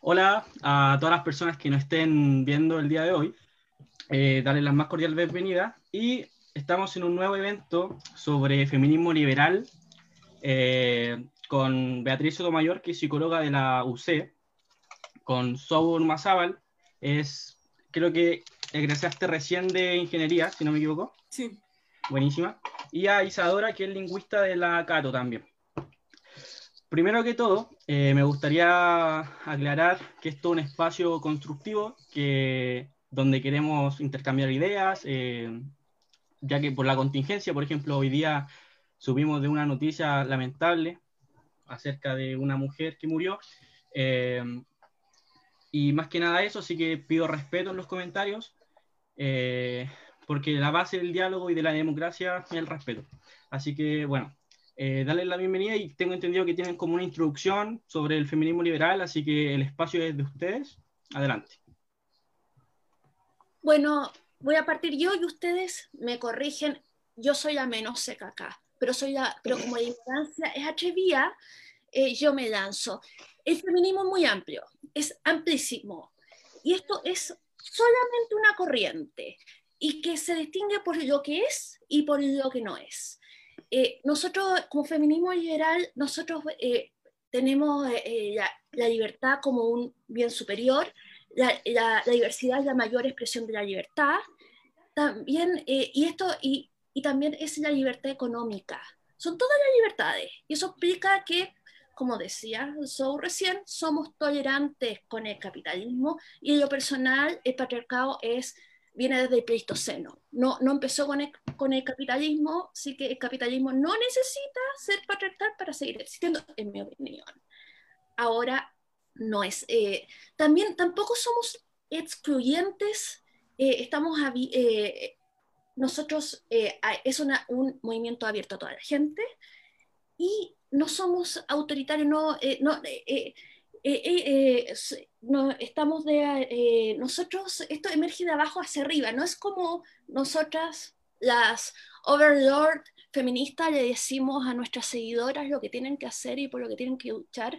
Hola a todas las personas que nos estén viendo el día de hoy. Eh, darles la más cordial bienvenida. Y estamos en un nuevo evento sobre feminismo liberal eh, con Beatriz Sotomayor, que es psicóloga de la UC, con Saúl Mazábal, es, creo que egresaste recién de ingeniería, si no me equivoco. Sí. Buenísima. Y a Isadora, que es lingüista de la Cato también. Primero que todo, eh, me gustaría aclarar que esto es un espacio constructivo que, donde queremos intercambiar ideas, eh, ya que por la contingencia, por ejemplo, hoy día subimos de una noticia lamentable acerca de una mujer que murió. Eh, y más que nada eso, sí que pido respeto en los comentarios, porque la base del diálogo y de la democracia es el respeto. Así que, bueno, eh, darles la bienvenida y tengo entendido que tienen como una introducción sobre el feminismo liberal, así que el espacio es de ustedes. Adelante. Bueno, voy a partir yo y ustedes me corrigen. Yo soy la menos seca acá, pero, soy la, pero como la ignorancia es atrevida, eh, yo me lanzo. El feminismo es muy amplio, es amplísimo. Y esto es solamente una corriente y que se distingue por lo que es y por lo que no es. Eh, nosotros como feminismo liberal, nosotros eh, tenemos eh, la, libertad como un bien superior, la, la, diversidad es la mayor expresión de la libertad, también, y, esto, y, y, también es la libertad económica. Son todas las libertades, y eso explica que, como decía Sou recién, somos tolerantes con el capitalismo, y en lo personal el patriarcado es viene desde el Pleistoceno. No, no empezó con el, con el capitalismo, así que el capitalismo no necesita ser patriarcal para seguir existiendo, en mi opinión. Ahora no es. Eh, también tampoco somos excluyentes, eh, estamos eh, nosotros es una, un movimiento abierto a toda la gente y no somos autoritarios, no, no eh, eh, eh, no, estamos de, nosotros, esto emerge de abajo hacia arriba, no es como nosotras, las overlord feministas, le decimos a nuestras seguidoras lo que tienen que hacer y por lo que tienen que luchar,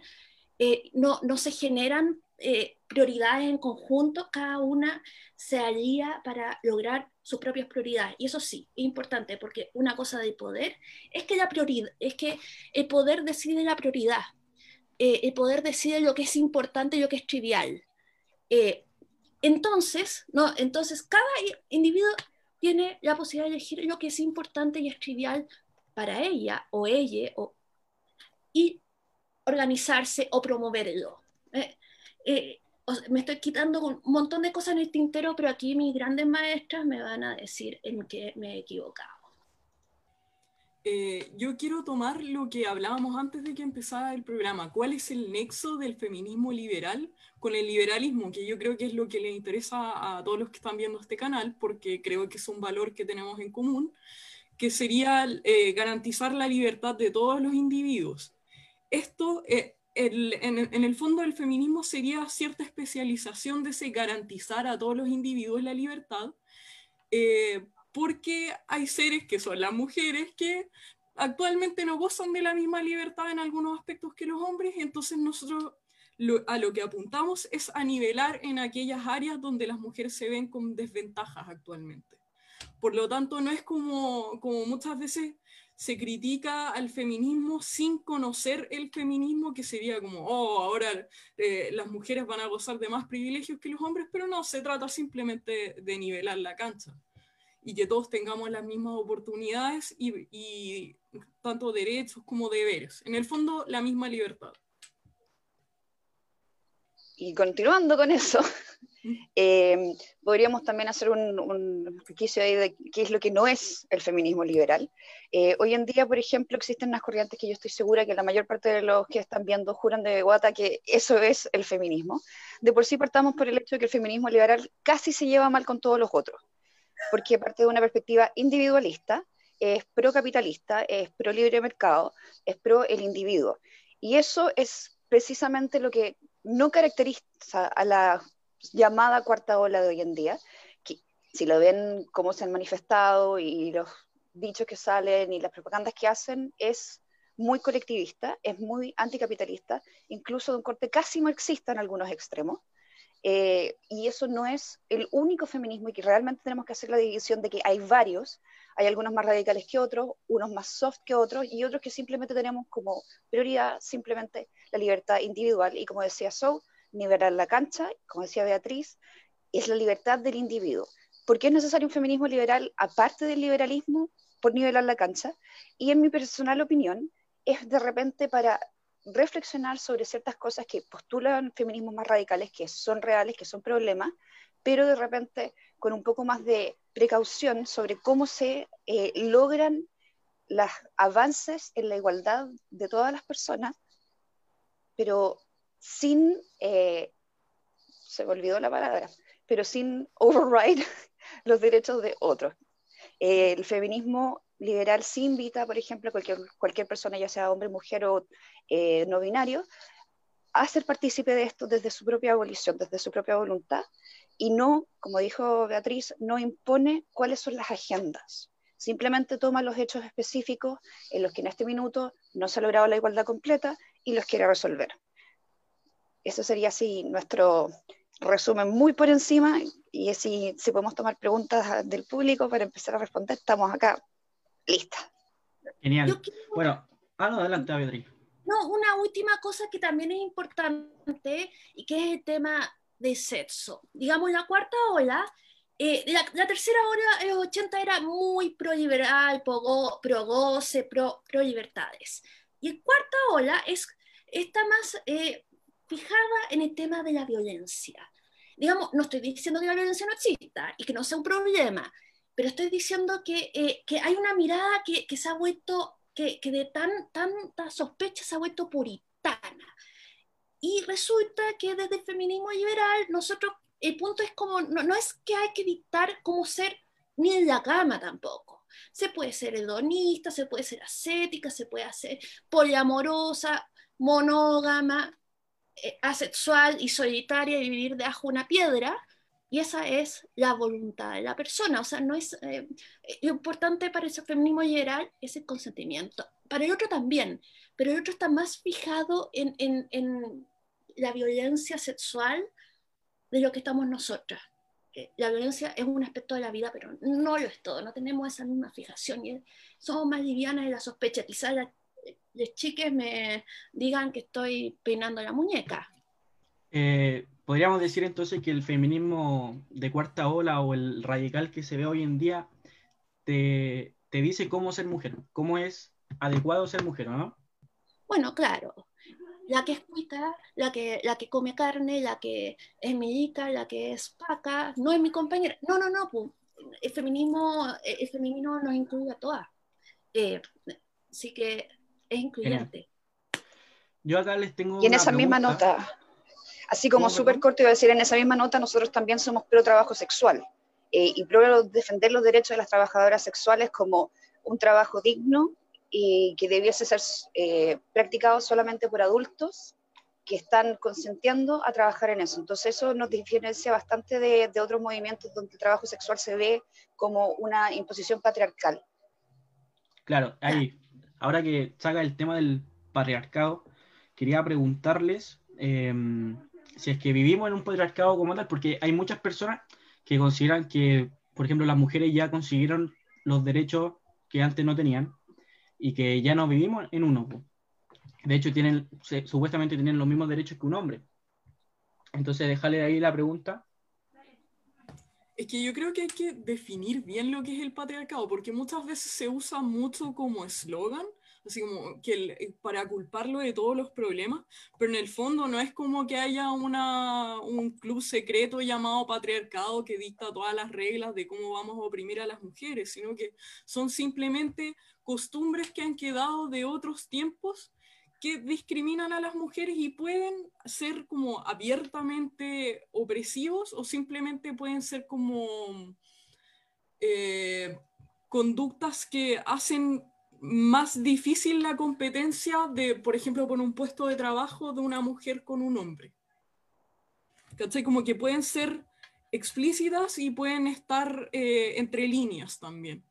no, no se generan prioridades en conjunto, cada una se alía para lograr sus propias prioridades. Y eso sí, es importante, porque una cosa del poder es que, la prioridad, es que el poder decide la prioridad eh, el poder decide lo que es importante y lo que es trivial. Eh, entonces, ¿no? entonces, cada individuo tiene la posibilidad de elegir lo que es importante y es trivial para ella o ella o, y organizarse o promoverlo. Eh, me estoy quitando un montón de cosas en el tintero, pero aquí mis grandes maestras me van a decir en qué me he equivocado. Eh, yo quiero tomar lo que hablábamos antes de que empezara el programa. ¿Cuál es el nexo del feminismo liberal con el liberalismo? Que yo creo que es lo que le interesa a todos los que están viendo este canal, porque creo que es un valor que tenemos en común, que sería eh, garantizar la libertad de todos los individuos. Esto, eh, en, el fondo del feminismo sería cierta especialización de ese garantizar a todos los individuos la libertad porque hay seres que son las mujeres que actualmente no gozan de la misma libertad en algunos aspectos que los hombres, entonces nosotros a lo que apuntamos es a nivelar en aquellas áreas donde las mujeres se ven con desventajas actualmente. Por lo tanto, no es como, como muchas veces se critica al feminismo sin conocer el feminismo, que sería como, oh, ahora eh, las mujeres van a gozar de más privilegios que los hombres, pero no, se trata simplemente de nivelar la cancha y que todos tengamos las mismas oportunidades y, tanto derechos como deberes. En el fondo, la misma libertad. Y continuando con eso, eh, podríamos también hacer un, un de qué es lo que no es el feminismo liberal. Eh, hoy en día, por ejemplo, existen unas corrientes que yo estoy segura que la mayor parte de los que están viendo juran de guata que eso es el feminismo. De por sí partamos por el hecho de que el feminismo liberal casi se lleva mal con todos los otros porque parte de una perspectiva individualista, es pro-capitalista, es pro-libre mercado, es pro el individuo. Y eso es precisamente lo que no caracteriza a la llamada cuarta ola de hoy en día, que si lo ven cómo se han manifestado y los dichos que salen y las propagandas que hacen, es muy colectivista, es muy anticapitalista, incluso de un corte casi marxista en algunos extremos. Eh, y eso no es el único feminismo y que realmente tenemos que hacer la división de que hay varios, hay algunos más radicales que otros, unos más soft que otros y otros que simplemente tenemos como prioridad simplemente la libertad individual y como decía Sou, nivelar la cancha, como decía Beatriz, es la libertad del individuo. ¿Por qué es necesario un feminismo liberal aparte del liberalismo? Por nivelar la cancha. Y en mi personal opinión, es de repente para reflexionar sobre ciertas cosas que postulan feminismos más radicales, que son reales, que son problemas, pero de repente con un poco más de precaución sobre cómo se eh, logran los avances en la igualdad de todas las personas, pero sin, eh, se me olvidó la palabra, pero sin override los derechos de otros. Eh, el feminismo liberal sí invita, por ejemplo, cualquier, cualquier persona, ya sea hombre, mujer o eh, no binario, a ser partícipe de esto desde su propia abolición, desde su propia voluntad, y no, como dijo Beatriz, no impone cuáles son las agendas. Simplemente toma los hechos específicos en los que en este minuto no se ha logrado la igualdad completa y los quiere resolver. Eso sería así nuestro resumen muy por encima y si, si podemos tomar preguntas del público para empezar a responder, estamos acá Lista. Genial. Bueno, ah, no, adelante, Beatriz. No, una última cosa que también es importante y que es el tema de sexo. Digamos, la cuarta ola, eh, la, tercera ola en los 80 era muy pro-liberal, pro-goce, pro-libertades. y la cuarta ola es, está más eh, fijada en el tema de la violencia. Digamos, no estoy diciendo que la violencia no exista y que no sea un problema, pero estoy diciendo que, eh, que hay una mirada que, que, se ha vuelto, que, que de tan, tanta sospecha se ha vuelto puritana. Y resulta que desde el feminismo liberal, nosotros, el punto es como, no, no es que hay que dictar cómo ser ni en la cama tampoco. Se puede ser hedonista, se puede ser ascética, se puede hacer poliamorosa, monógama, eh, asexual y solitaria y vivir debajo de una piedra, y esa es la voluntad de la persona. O sea, no es eh, lo importante para ese feminismo general es el consentimiento. Para el otro también, pero el otro está más fijado en, en, en la violencia sexual de lo que estamos nosotras. La violencia es un aspecto de la vida, pero no lo es todo. No tenemos esa misma fijación. Y somos más livianas de la sospecha. Quizás las, las chiques me digan que estoy peinando la muñeca. Eh, podríamos decir entonces que el feminismo de cuarta ola o el radical que se ve hoy en día te, te dice cómo ser mujer, cómo es adecuado ser mujer, ¿no? Bueno, claro. La que es cuita, la que, la que come carne, la que es militar, la que es paca, no es mi compañera. No, no, no, el feminismo, el feminismo nos incluye a todas. Eh, así que es incluyente. Yo acá les tengo. Y en esa misma nota, Así como súper corto, iba a decir en esa misma nota, nosotros también somos pro trabajo sexual eh, y pro defender los derechos de las trabajadoras sexuales como un trabajo digno y que debiese ser eh, practicado solamente por adultos que están consentiendo a trabajar en eso. Entonces eso nos diferencia bastante de, de otros movimientos donde el trabajo sexual se ve como una imposición patriarcal. Claro, ahí, ahora que saca el tema del patriarcado, quería preguntarles, eh, si es que vivimos en un patriarcado como tal, porque hay muchas personas que consideran que, por ejemplo, las mujeres ya consiguieron los derechos que antes no tenían y que ya no vivimos en uno. De hecho, tienen, supuestamente tienen los mismos derechos que un hombre. Entonces, dejarle ahí la pregunta. Es que yo creo que hay que definir bien lo que es el patriarcado, porque muchas veces se usa mucho como eslogan, así como que eh, para culparlo de todos los problemas, pero en el fondo no es como que haya una, un club secreto llamado patriarcado que dicta todas las reglas de cómo vamos a oprimir a las mujeres, sino que son simplemente costumbres que han quedado de otros tiempos que discriminan a las mujeres y pueden ser como abiertamente opresivos o simplemente pueden ser como eh, conductas que hacen más difícil la competencia de, por ejemplo, con un puesto de trabajo de una mujer con un hombre. ¿Cachai? Como que pueden ser explícitas y pueden estar eh, entre líneas también.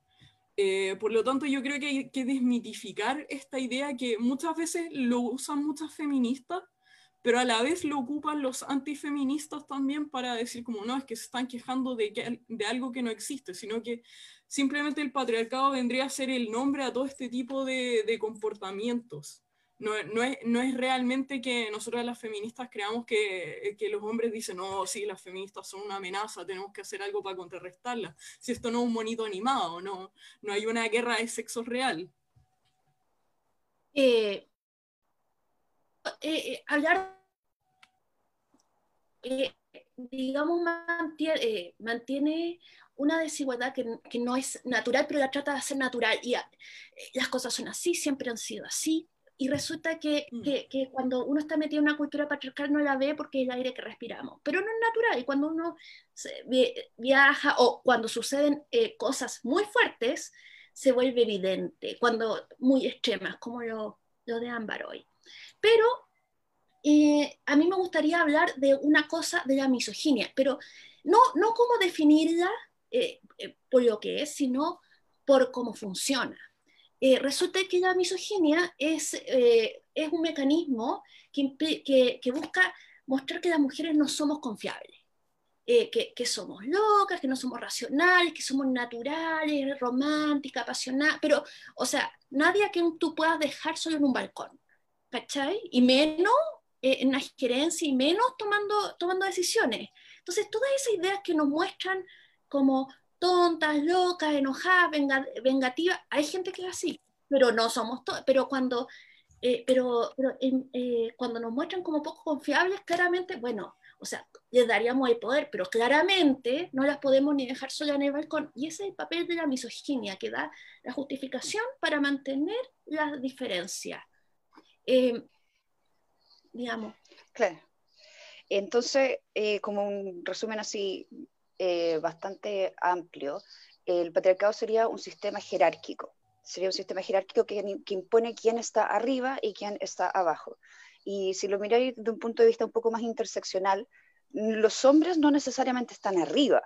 Eh, por lo tanto, yo creo que hay que desmitificar esta idea que muchas veces lo usan muchas feministas, pero a la vez lo ocupan los antifeministas también para decir como no, es que se están quejando de, de algo que no existe, sino que simplemente el patriarcado vendría a ser el nombre a todo este tipo de, de comportamientos no, no, es, no, es, realmente que nosotros las feministas creamos que, que, los hombres dicen, no, sí, las feministas son una amenaza, tenemos que hacer algo para contrarrestarlas. Si esto no es un monito animado, no, no hay una guerra de sexo real. Eh, eh, eh hablar, digamos, mantiene, mantiene, una desigualdad que, que, no es natural, pero la trata de hacer natural. Y las cosas son así, siempre han sido así y resulta mm. que, que, cuando uno está metido en una cultura patriarcal no la ve porque es el aire que respiramos, pero no es natural y cuando uno viaja o cuando suceden eh, cosas muy fuertes, se vuelve evidente, cuando muy extremas, como lo, lo de Ámbar hoy. Pero eh, a mí me gustaría hablar de una cosa de la misoginia, pero no, no como definirla eh, por lo que es, sino por cómo funciona. Eh, resulta que la misoginia es, eh, es un mecanismo que, que, busca mostrar que las mujeres no somos confiables, eh, que, que, somos locas, que no somos racionales, que somos naturales, románticas, apasionadas, pero, o sea, nadie a quien tú puedas dejar solo en un balcón, ¿cachai? Y menos en la gerencia y menos tomando, tomando decisiones. Entonces, todas esas ideas que nos muestran como tontas, locas, enojadas, vengativas. Hay gente que es así, pero no somos todos. Pero cuando, eh, pero, eh, cuando nos muestran como poco confiables, claramente, bueno, o sea, les daríamos el poder, pero claramente no las podemos ni dejar solas en el balcón. Y ese es el papel de la misoginia, que da la justificación para mantener las diferencias. Eh, digamos. Claro. Entonces, como un resumen así eh, bastante amplio, el patriarcado sería un sistema jerárquico. Sería un sistema jerárquico que, impone quién está arriba y quién está abajo. Y si lo miráis desde un punto de vista un poco más interseccional, los hombres no necesariamente están arriba.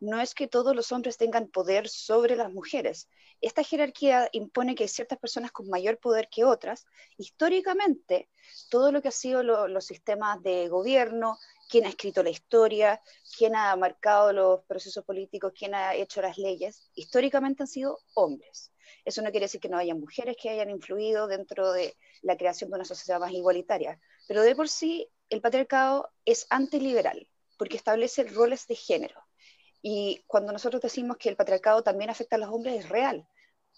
No es que todos los hombres tengan poder sobre las mujeres. Esta jerarquía impone que hay ciertas personas con mayor poder que otras. Históricamente, todo lo que ha sido los sistemas de gobierno, quién ha escrito la historia, quién ha marcado los procesos políticos, quién ha hecho las leyes, históricamente han sido hombres. Eso no quiere decir que no haya mujeres que hayan influido dentro de la creación de una sociedad más igualitaria, pero de por sí el patriarcado es antiliberal, porque establece roles de género. Y cuando nosotros decimos que el patriarcado también afecta a los hombres, es real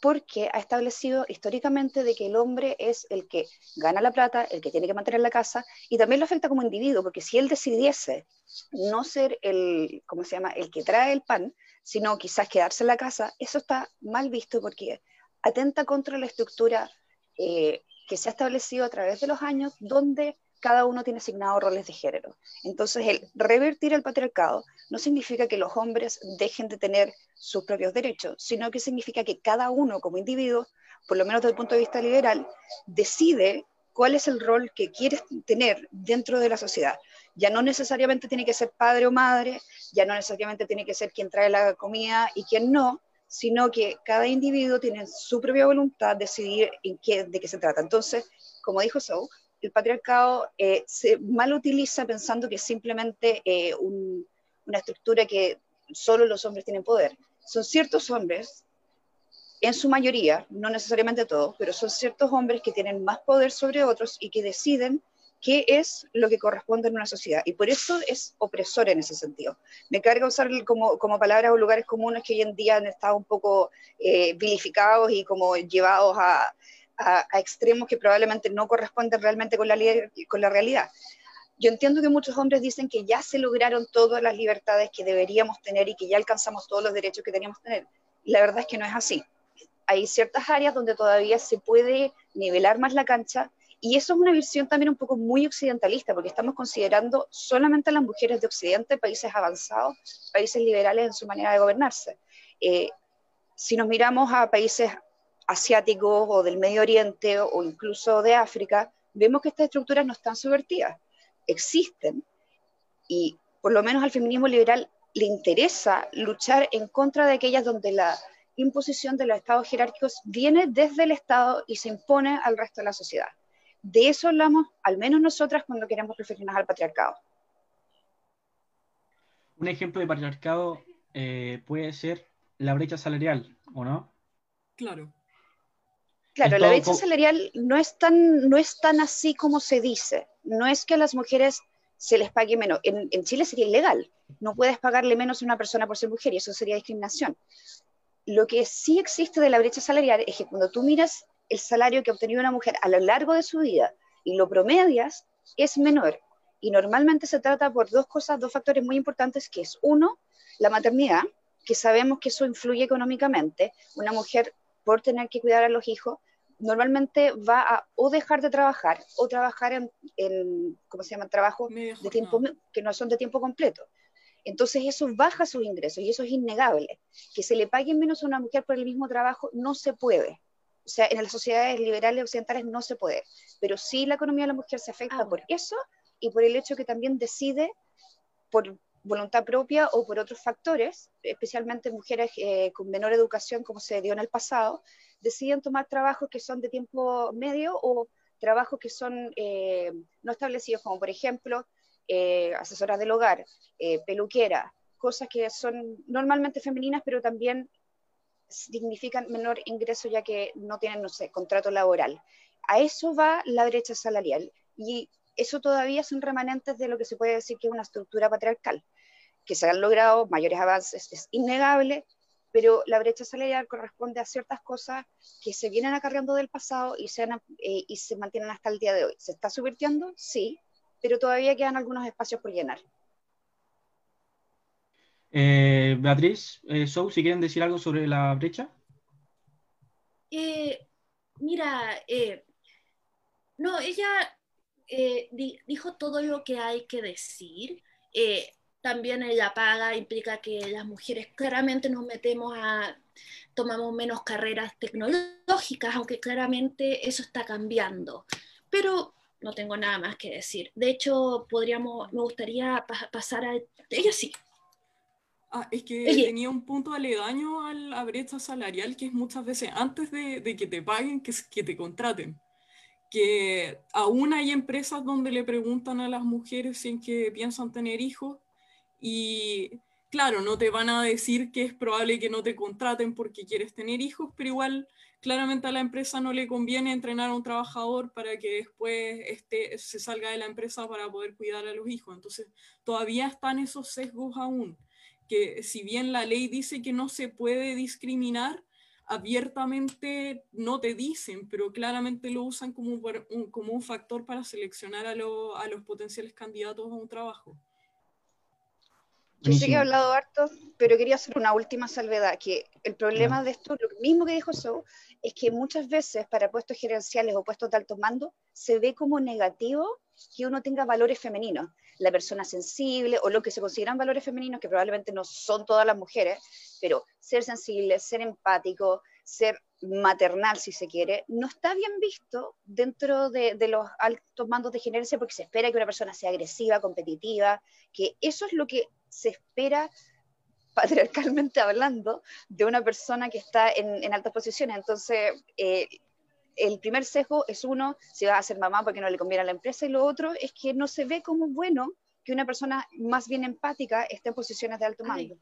porque ha establecido históricamente de que el hombre es el que gana la plata, el que tiene que mantener la casa, y también lo afecta como individuo, porque si él decidiese no ser el, ¿cómo se llama?, el que trae el pan, sino quizás quedarse en la casa, eso está mal visto porque atenta contra la estructura eh, que se ha establecido a través de los años, donde cada uno tiene asignado roles de género. Entonces, el revertir el patriarcado no significa que los hombres dejen de tener sus propios derechos, sino que significa que cada uno como individuo, por lo menos desde el punto de vista liberal, decide cuál es el rol que quiere tener dentro de la sociedad. Ya no necesariamente tiene que ser padre o madre, ya no necesariamente tiene que ser quien trae la comida y quien no, sino que cada individuo tiene su propia voluntad de decidir en qué, de qué se trata. Entonces, como dijo Sou, el patriarcado eh, se mal utiliza pensando que es simplemente eh, una estructura que solo los hombres tienen poder. Son ciertos hombres, en su mayoría, no necesariamente todos, pero son ciertos hombres que tienen más poder sobre otros y que deciden qué es lo que corresponde en una sociedad. Y por eso es opresor en ese sentido. Me carga usar como, como palabras o lugares comunes que hoy en día han estado un poco eh, vilificados y como llevados a, a, extremos que probablemente no corresponden realmente con la, con la realidad. Yo entiendo que muchos hombres dicen que ya se lograron todas las libertades que deberíamos tener y que ya alcanzamos todos los derechos que teníamos que tener. La verdad es que no es así. Hay ciertas áreas donde todavía se puede nivelar más la cancha y eso es una visión también un poco muy occidentalista, porque estamos considerando solamente a las mujeres de Occidente, países avanzados, países liberales en su manera de gobernarse. Eh, si nos miramos a países asiáticos o del Medio Oriente o incluso de África, vemos que estas estructuras no están subvertidas, existen. Y por lo menos al feminismo liberal le interesa luchar en contra de aquellas donde la, imposición de los estados jerárquicos viene desde el Estado y se impone al resto de la sociedad. De eso hablamos, al menos nosotras, cuando queremos referirnos al patriarcado. Un ejemplo de patriarcado eh, puede ser la brecha salarial, ¿o no? Claro. Claro, la brecha salarial no es, tan, no es tan así como se dice. No es que a las mujeres se les pague menos. En, en, Chile sería ilegal. No puedes pagarle menos a una persona por ser mujer y eso sería discriminación. Lo que sí existe de la brecha salarial es que cuando tú miras el salario que ha obtenido una mujer a lo largo de su vida y lo promedias, es menor. Y normalmente se trata por dos cosas, dos factores muy importantes, que es uno, la maternidad, que sabemos que eso influye económicamente. Una mujer, por tener que cuidar a los hijos, normalmente va a o dejar de trabajar o trabajar en, ¿cómo se llama?, trabajo de tiempo que no son de tiempo completo. Entonces eso baja sus ingresos y eso es innegable. Que se le pague menos a una mujer por el mismo trabajo no se puede. O sea, en las sociedades liberales occidentales no se puede. Pero sí la economía de la mujer se afecta ah, por eso y por el hecho que también decide por voluntad propia o por otros factores, especialmente mujeres eh, con menor educación como se dio en el pasado, deciden tomar trabajos que son de tiempo medio o trabajos que son eh, no establecidos, como por ejemplo eh, asesoras del hogar, eh, peluquera, cosas que son normalmente femeninas, pero también significan menor ingreso ya que no tienen, no sé, contrato laboral. A eso va la brecha salarial y eso todavía son remanentes de lo que se puede decir que es una estructura patriarcal. Que se han logrado mayores avances es innegable, pero la brecha salarial corresponde a ciertas cosas que se vienen acarreando del pasado y se, eh, y se mantienen hasta el día de hoy. ¿Se está subvirtiendo? Sí, pero todavía quedan algunos espacios por llenar. Eh, Beatriz, eh, Sou, si quieren decir algo sobre la brecha. Eh, mira, no, ella dijo todo lo que hay que decir también ella paga, implica que las mujeres claramente nos metemos a, tomamos menos carreras tecnológicas, aunque claramente eso está cambiando. Pero no tengo nada más que decir. De hecho, podríamos, me gustaría pasar a... Ella sí. Ah, es que tenía un punto aledaño a la brecha salarial que es muchas veces antes de, de que te paguen, que, que te contraten que aún hay empresas donde le preguntan a las mujeres si en que piensan tener hijos y claro, no te van a decir que es probable que no te contraten porque quieres tener hijos, pero igual claramente a la empresa no le conviene entrenar a un trabajador para que después este, se salga de la empresa para poder cuidar a los hijos. Entonces, todavía están esos sesgos aún, que si bien la ley dice que no se puede discriminar, abiertamente no te dicen, pero claramente lo usan como un, como un factor para seleccionar a, a los potenciales candidatos a un trabajo. Yo sé que he hablado harto, pero quería hacer una última salvedad, que el problema de esto, lo mismo que dijo So, es que muchas veces para puestos gerenciales o puestos de alto mando se ve como negativo que uno tenga valores femeninos. La persona sensible o lo que se consideran valores femeninos, que probablemente no son todas las mujeres, pero ser sensible, ser empático, ser maternal, si se quiere, no está bien visto dentro de, de, los altos mandos de gerencia porque se espera que una persona sea agresiva, competitiva, que eso es lo que se espera patriarcalmente hablando de una persona que está en, altas posiciones. Entonces, eh, el primer sesgo es uno, si va a ser mamá porque no le conviene a la empresa, y lo otro es que no se ve como bueno que una persona más bien empática esté en posiciones de alto mando.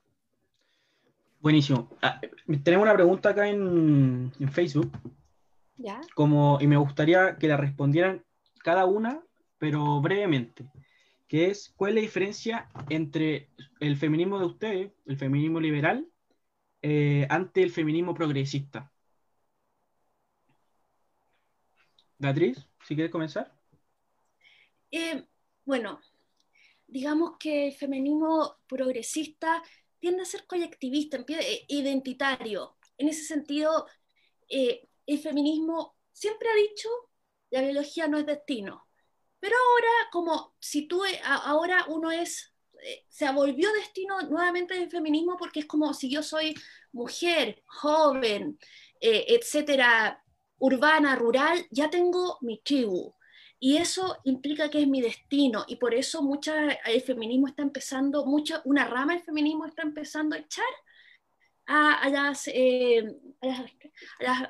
Buenísimo. Ah, tenemos una pregunta acá en, en Facebook. ¿Ya? Como, y me gustaría que la respondieran cada una, pero brevemente que es cuál es la diferencia entre el feminismo de ustedes, el feminismo liberal, eh, ante el feminismo progresista. Beatriz, si quieres comenzar. Eh, bueno, digamos que el feminismo progresista tiende a ser colectivista, eh, identitario. En ese sentido, el feminismo siempre ha dicho, la biología no es destino. Pero ahora, como si tú, eh, ahora uno es, eh, se volvió destino nuevamente del feminismo porque es como si yo soy mujer, joven, eh, etcétera, urbana, rural, ya tengo mi tribu. Y eso implica que es mi destino y por eso mucha, el feminismo está empezando, mucha, una rama del feminismo está empezando a echar a, las, eh,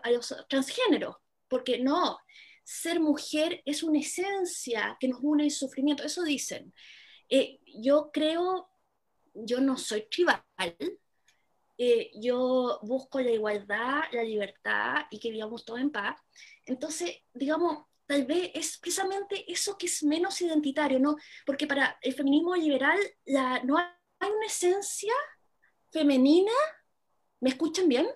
a, los transgéneros, porque no, ser mujer es una esencia que nos une en sufrimiento, eso dicen. Eh, yo creo, yo no soy tribal, eh, yo busco la igualdad, la libertad y que vivamos todos en paz. Entonces, digamos, tal vez es precisamente eso que es menos identitario, ¿no? Porque para el feminismo liberal la, no hay una esencia femenina. ¿Me escuchan bien?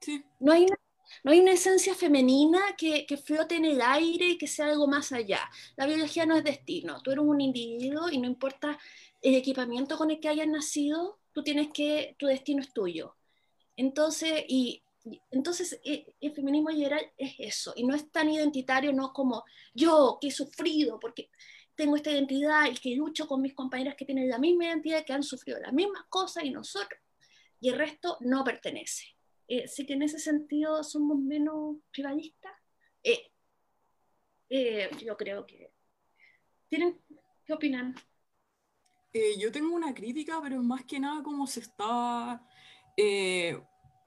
Sí. No hay una, no hay una esencia femenina que, que, flote en el aire y que sea algo más allá. La biología no es destino. Tú eres un individuo y no importa el equipamiento con el que hayas nacido, tú tienes que, tu destino es tuyo. Entonces, y entonces, eh, el feminismo liberal es eso, y no es tan identitario, no como yo que he sufrido porque tengo esta identidad y que lucho con mis compañeras que tienen la misma identidad, que han sufrido las mismas cosas y nosotros, y el resto no pertenece. Eh, sí que en ese sentido somos menos rivalistas. Eh, eh, yo creo que... ¿Tienen, ¿Qué opinan? yo tengo una crítica, pero más que nada como se está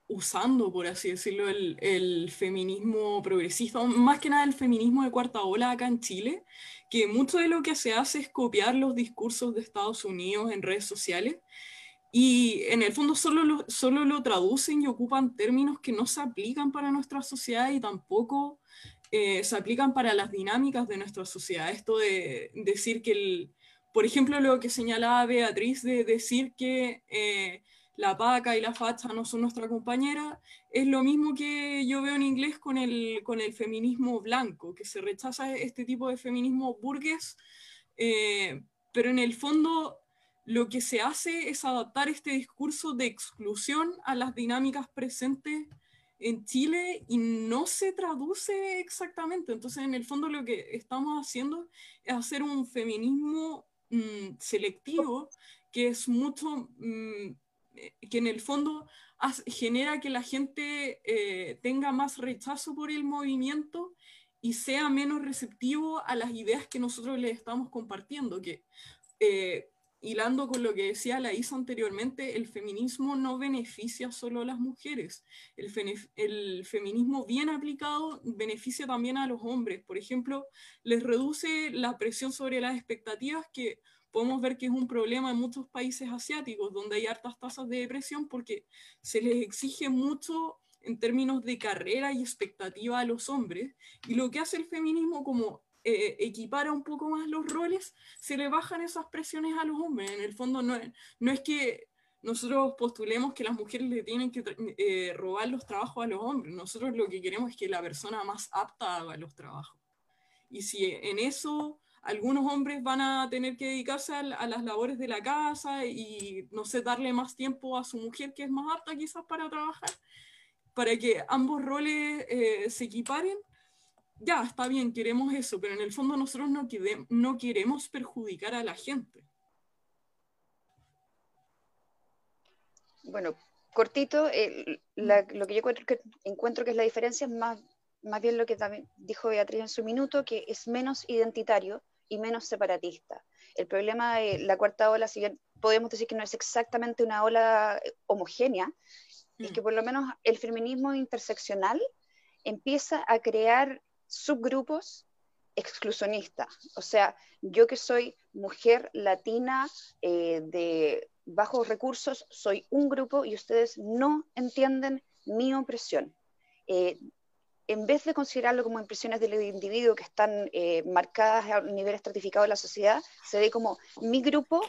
usando, por así decirlo, el, el, feminismo progresista, más que nada el feminismo de cuarta ola acá en Chile, que mucho de lo que se hace es copiar los discursos de Estados Unidos en redes sociales y en el fondo solo lo, solo lo traducen y ocupan términos que no se aplican para nuestra sociedad y tampoco eh, se aplican para las dinámicas de nuestra sociedad. Esto de decir que, el, por ejemplo, lo que señalaba Beatriz, de decir que... Eh, la paca y la facha no son nuestra compañera, es lo mismo que yo veo en inglés con el, con el feminismo blanco, que se rechaza este tipo de feminismo burgués, eh, pero en el fondo lo que se hace es adaptar este discurso de exclusión a las dinámicas presentes en Chile y no se traduce exactamente. Entonces, en el fondo lo que estamos haciendo es hacer un feminismo mm, selectivo que es mucho... Mm, que en el fondo genera que la gente eh, tenga más rechazo por el movimiento y sea menos receptivo a las ideas que nosotros le estamos compartiendo, que eh, hilando con lo que decía la Isa anteriormente, el feminismo no beneficia solo a las mujeres, el, feminismo bien aplicado beneficia también a los hombres, por ejemplo, les reduce la presión sobre las expectativas que podemos ver que es un problema en muchos países asiáticos donde hay hartas tasas de depresión porque se les exige mucho en términos de carrera y expectativa a los hombres y lo que hace el feminismo como eh, equipara un poco más los roles, se le bajan esas presiones a los hombres. En el fondo no no es que nosotros postulemos que las mujeres le tienen que eh, robar los trabajos a los hombres. Nosotros lo que queremos es que la persona más apta haga los trabajos. Y si en eso algunos hombres van a tener que dedicarse a, las labores de la casa y, no sé, darle más tiempo a su mujer que es más apta quizás para trabajar, para que ambos roles eh, se equiparen. Ya, está bien, queremos eso, pero en el fondo nosotros no, queremos perjudicar a la gente. Bueno, cortito, lo que yo encuentro que, encuentro que es la diferencia es más más bien lo que también dijo Beatriz en su minuto, que es menos identitario y menos separatista. El problema de la cuarta ola, si bien podemos decir que no es exactamente una ola eh, homogénea, es que mm. por lo menos el feminismo interseccional empieza a crear subgrupos exclusionistas. O sea, yo que soy mujer latina eh, de bajos recursos, soy un grupo y ustedes no entienden mi opresión. Eh, en vez de considerarlo como impresiones del individuo que están eh, marcadas a un nivel estratificado de la sociedad, se ve como mi grupo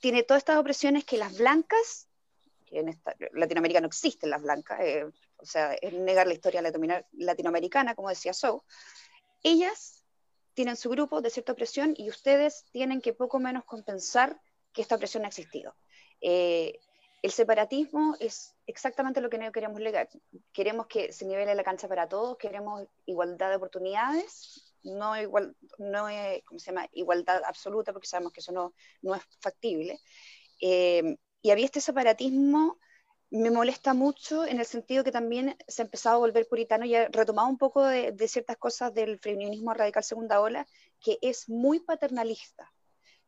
tiene todas estas opresiones que las blancas, en Latinoamérica no existen las blancas, eh, o sea, es negar la historia latinoamericana, como decía So, ellas tienen su grupo de cierta opresión y ustedes tienen que poco menos compensar que esta opresión ha existido. Eh, el separatismo es exactamente lo que no queremos legar. Queremos que se nivele la cancha para todos, queremos igualdad de oportunidades, no, igual, no es, ¿cómo se llama? igualdad absoluta, porque sabemos que eso no, no es factible. Eh, y había este separatismo, me molesta mucho en el sentido que también se ha empezado a volver puritano y ha retomado un poco de, de ciertas cosas del feminismo radical segunda ola, que es muy paternalista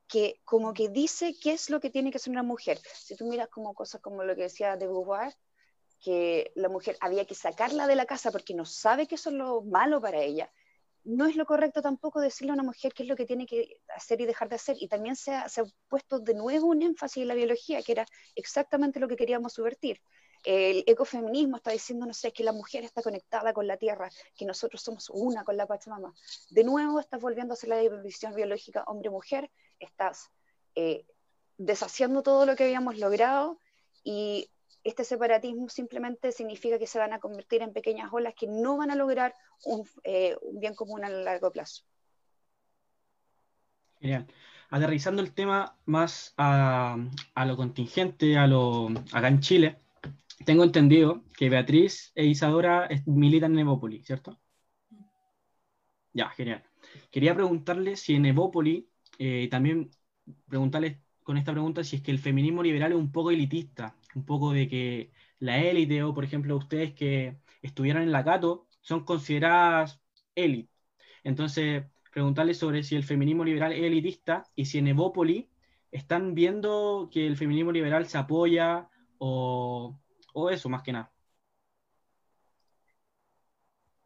que como que dice qué es lo que tiene que ser una mujer. Si tú miras como cosas como lo que decía de Beauvoir, que la mujer había que sacarla de la casa porque no sabe que eso es lo malo para ella, no es lo correcto tampoco decirle a una mujer qué es lo que tiene que hacer y dejar de hacer. Y también se ha, se ha puesto de nuevo un énfasis en la biología, que era exactamente lo que queríamos subvertir. El ecofeminismo está diciendo, no sé, que la mujer está conectada con la tierra, que nosotros somos una con la Pachamama. De nuevo estás volviendo a hacer la división biológica hombre-mujer, estás eh, deshaciendo todo lo que habíamos logrado y este separatismo simplemente significa que se van a convertir en pequeñas olas que no van a lograr un, eh, bien común a largo plazo. Genial. Aterrizando el tema más a, lo contingente, a lo, acá en Chile, tengo entendido que Beatriz e Isadora militan en Evópoli, ¿cierto? Ya, genial. Quería preguntarle si en Evópoli, eh, también preguntarles con esta pregunta si es que el feminismo liberal es un poco elitista, un poco de que la élite o, por ejemplo, ustedes que estuvieron en la Cato son consideradas élite. Entonces, preguntarles sobre si el feminismo liberal es elitista y si en Evópoli están viendo que el feminismo liberal se apoya o, o eso, más que nada.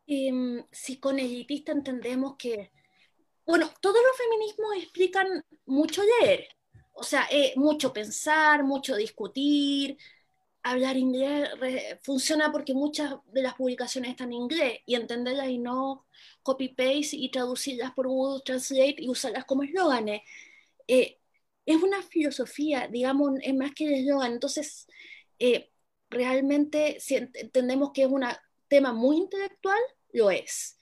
Em, si con elitista entendemos que, bueno, todos los feminismos explican mucho leer, o sea, eh, mucho pensar, mucho discutir, hablar inglés funciona porque muchas de las publicaciones están en inglés y entenderlas y no copy-paste y traducirlas por Google Translate y usarlas como eslóganes. Eh, es una filosofía, digamos, es más que el eslogan. Entonces, eh, realmente, si entendemos que es un tema muy intelectual, lo es,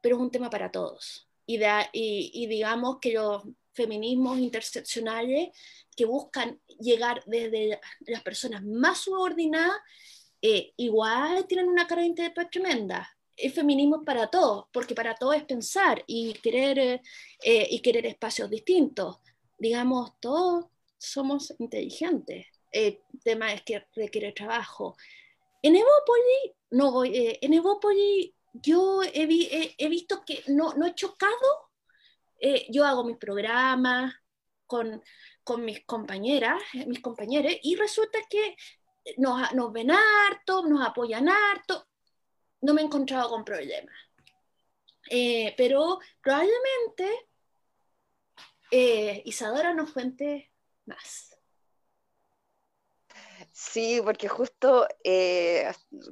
pero es un tema para todos. Y, y, y digamos que los feminismos interseccionales que buscan llegar desde las personas más subordinadas, eh, igual tienen una carga intelectual tremenda. El feminismo es para todos, porque para todos es pensar y querer, eh, y querer espacios distintos. Digamos, todos somos inteligentes. El tema es que requiere trabajo. En Evópoli, no voy, eh, en Evópoli yo he, visto que no, no he chocado eh, yo hago mis programas con, con mis compañeras, eh, mis compañeros, y resulta que nos, nos, ven harto, nos apoyan harto, no me he encontrado con problemas. Eh, pero probablemente Isadora nos cuente más. Sí, porque justo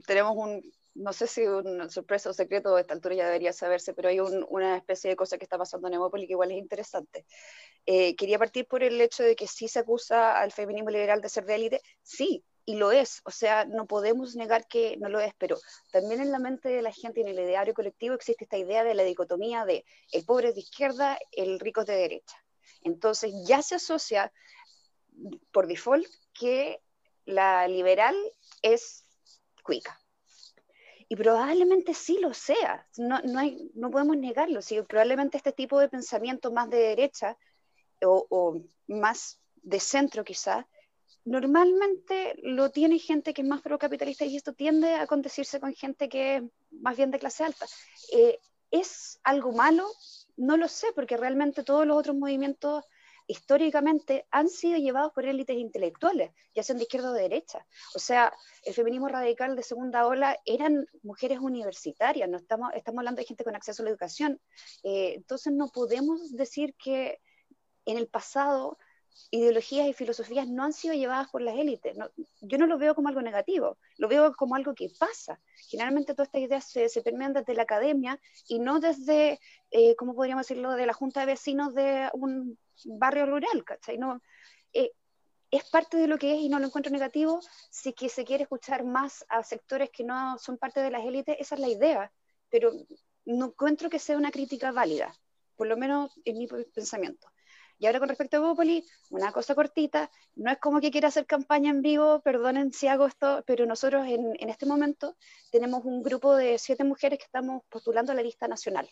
tenemos un no sé si un sorpresa o secreto a esta altura ya debería saberse, pero hay una especie de cosa que está pasando en Hemópolis que igual es interesante. Eh, quería partir por el hecho de que sí se acusa al feminismo liberal de ser de élite, sí, y lo es, o sea, no podemos negar que no lo es, pero también en la mente de la gente y en el ideario colectivo existe esta idea de la dicotomía de el pobre es de izquierda, el rico es de derecha. Entonces ya se asocia por default que la liberal es cuica y probablemente sí lo sea, no, no, hay, no podemos negarlo, sí, probablemente este tipo de pensamiento más de derecha o, más de centro quizás, normalmente lo tiene gente que es más procapitalista y esto tiende a acontecerse con gente que es más bien de clase alta. Eh, ¿Es algo malo? No lo sé, porque realmente todos los otros movimientos históricamente han sido llevados por élites intelectuales, ya sean de izquierda o de derecha. O sea, el feminismo radical de segunda ola eran mujeres universitarias, no estamos, estamos hablando de gente con acceso a la educación. Eh, entonces no podemos decir que en el pasado ideologías y filosofías no han sido llevadas por las élites. yo no lo veo como algo negativo, lo veo como algo que pasa. Generalmente todas estas ideas se, se permean desde la academia y no desde, eh, ¿cómo podríamos decirlo?, de la junta de vecinos de un barrio rural, ¿cachai? No, eh, es parte de lo que es y no lo encuentro negativo. Si que se quiere escuchar más a sectores que no son parte de las élites, esa es la idea, pero no encuentro que sea una crítica válida, por lo menos en mi pensamiento. Y ahora con respecto a Bópoli, una cosa cortita, no es como que quiera hacer campaña en vivo, perdonen si hago esto, pero nosotros en, en este momento tenemos un grupo de siete mujeres que estamos postulando a la lista nacional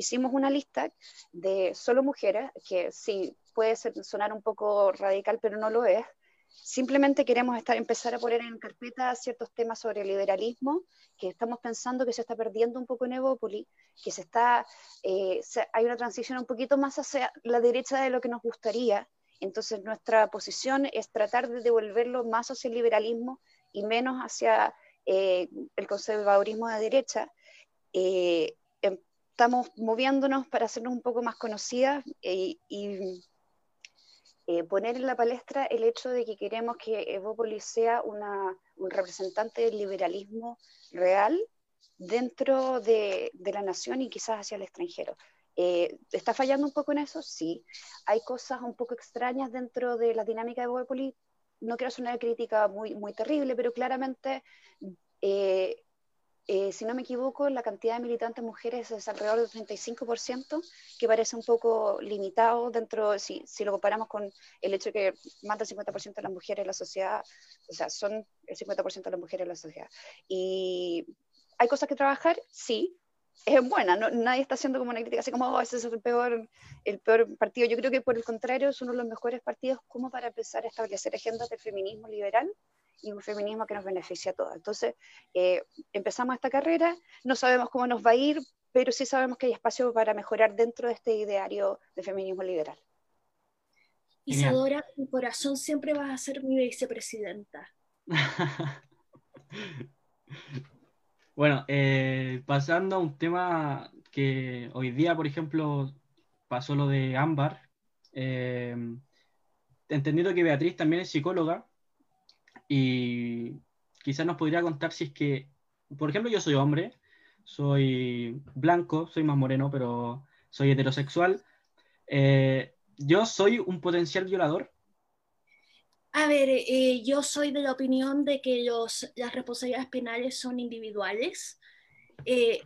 hicimos una lista de solo mujeres, que sí puede sonar un poco radical, pero no lo es. Simplemente queremos estar, empezar a poner en carpeta ciertos temas sobre el liberalismo, que estamos pensando que se está perdiendo un poco en Evópoli, que se está, eh, hay una transición un poquito más hacia la derecha de lo que nos gustaría. Entonces nuestra posición es tratar de devolverlo más hacia el liberalismo y menos hacia el conservadurismo de derecha, estamos moviéndonos para hacernos un poco más conocidas y poner en la palestra el hecho de que queremos que Evópolis sea una, un representante del liberalismo real dentro de, de, la nación y quizás hacia el extranjero. Eh, ¿Está fallando un poco en eso? Sí. Hay cosas un poco extrañas dentro de la dinámica de Evópolis. No quiero hacer una crítica muy, muy terrible, pero claramente eh, eh, si no me equivoco, la cantidad de militantes mujeres es alrededor del 35%, que parece un poco limitado dentro, si, si lo comparamos con el hecho de que más del 50% de las mujeres en la sociedad, o sea, son el 50% de las mujeres en la sociedad. Y hay cosas que trabajar, sí, es buena, nadie está haciendo como una crítica así como, oh, ese es el peor, el peor partido. Yo creo que por el contrario es uno de los mejores partidos como para empezar a establecer agendas del feminismo liberal y un feminismo que nos beneficia a todas. Entonces, eh, empezamos esta carrera, no sabemos cómo nos va a ir, pero sí sabemos que hay espacio para mejorar dentro de este ideario de feminismo liberal. Isadora, mi corazón siempre vas a ser mi vicepresidenta. bueno, eh, pasando a un tema que hoy día, por ejemplo, pasó lo de Ámbar, eh, entendiendo que Beatriz también es psicóloga, y quizás nos podría contar si es que, por ejemplo, yo soy hombre, soy blanco, soy más moreno, pero soy heterosexual. Eh, ¿Yo soy un potencial violador? A ver, eh, yo soy de la opinión de que los, las responsabilidades penales son individuales. Eh,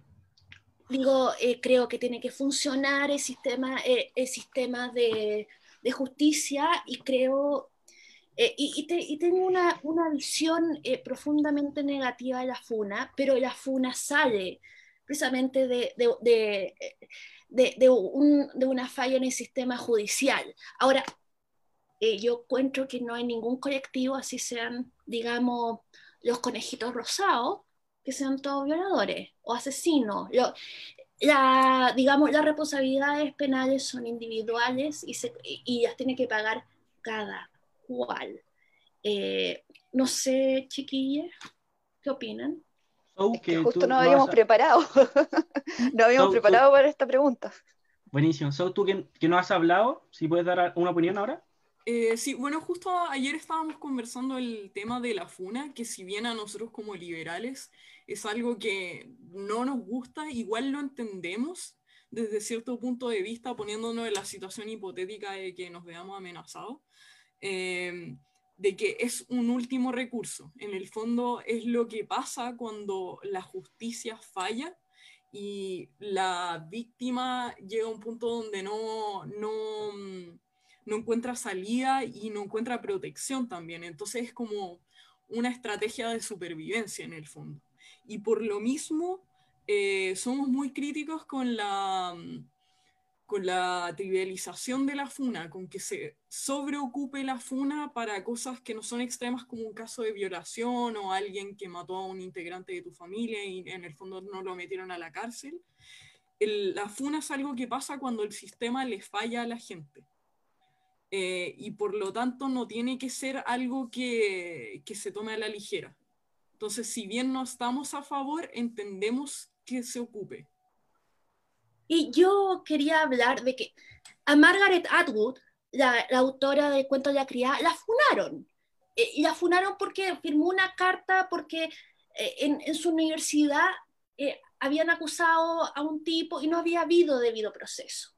digo, creo que tiene que funcionar el sistema, el sistema de, de, justicia y creo eh, y, tengo una, visión eh, profundamente negativa de la FUNA, pero la FUNA sale precisamente de, de, de, de un, una falla en el sistema judicial. Ahora, eh, yo encuentro que no hay ningún colectivo, así sean, digamos, los conejitos rosados, que sean todos violadores o asesinos. la, digamos, las responsabilidades penales son individuales y, se, y las tiene que pagar cada cuál. Eh, no sé, chiquillas, ¿qué opinan? que justo no habíamos preparado. no habíamos preparado para esta pregunta. Buenísimo. So, tú que, que, no has hablado, si puedes dar una opinión ahora. Eh, sí, bueno, justo ayer estábamos conversando el tema de la FUNA, que si bien a nosotros como liberales es algo que no nos gusta, igual lo entendemos desde cierto punto de vista, poniéndonos en la situación hipotética de que nos veamos amenazados. Em, de que es un último recurso. En el fondo es lo que pasa cuando la justicia falla y la víctima llega a un punto donde no, no, mm, no encuentra salida y no encuentra protección también. Entonces es como una estrategia de supervivencia en el fondo. Y por lo mismo eh, somos muy críticos con la mm, con la trivialización de la funa, con que se sobreocupe la funa para cosas que no son extremas como un caso de violación o alguien que mató a un integrante de tu familia y en el fondo no lo metieron a la cárcel. la funa es algo que pasa cuando el sistema le falla a la gente. Eh, y por lo tanto no tiene que ser algo que, que se tome a la ligera. Entonces, si bien no estamos a favor, entendemos que se ocupe y yo quería hablar de que a Margaret Atwood, la, autora de Cuento de la Criada, la funaron. Eh, y la funaron porque firmó una carta porque eh, en, su universidad eh, habían acusado a un tipo y no había habido debido proceso.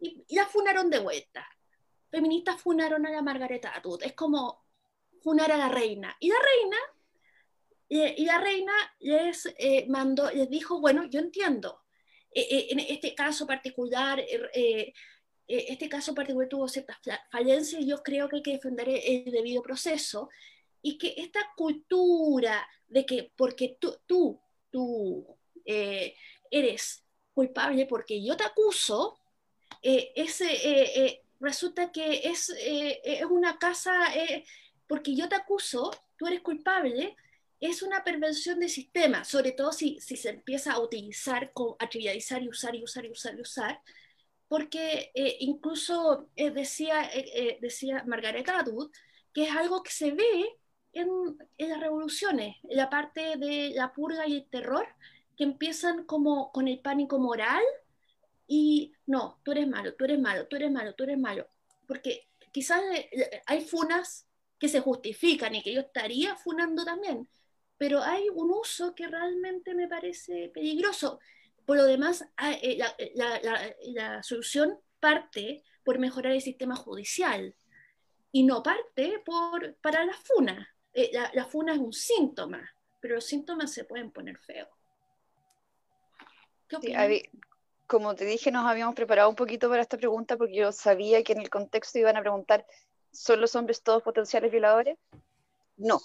Y, la funaron de vuelta. Feministas funaron a la Margaret Atwood. Es como funar a la reina. Y la reina y la reina les mandó, les dijo, bueno, yo entiendo, eh, eh, en este caso particular, eh, este caso particular tuvo ciertas falencias y yo creo que hay que defender el debido proceso. Y que esta cultura de que porque tú, tú, tú eres culpable porque yo te acuso, ese, resulta que es, es una casa, porque yo te acuso, tú eres culpable, es una perversión del sistema, sobre todo si, si se empieza a utilizar, a trivializar y usar y usar y usar y usar, porque eh, incluso eh, decía, eh, decía Margaret Atwood que es algo que se ve en, las revoluciones, la parte de la purga y el terror, que empiezan como con el pánico moral y no, tú eres malo, tú eres malo, tú eres malo, tú eres malo. Porque quizás eh, hay funas que se justifican y que yo estaría funando también, pero hay un uso que realmente me parece peligroso. Por lo demás, ah, eh, la, solución parte por mejorar el sistema judicial y no parte por, para la funa. Eh, la, funa es un síntoma, pero los síntomas se pueden poner feos. como te dije, nos habíamos preparado un poquito para esta pregunta porque yo sabía que en el contexto iban a preguntar, ¿son los hombres todos potenciales violadores? No,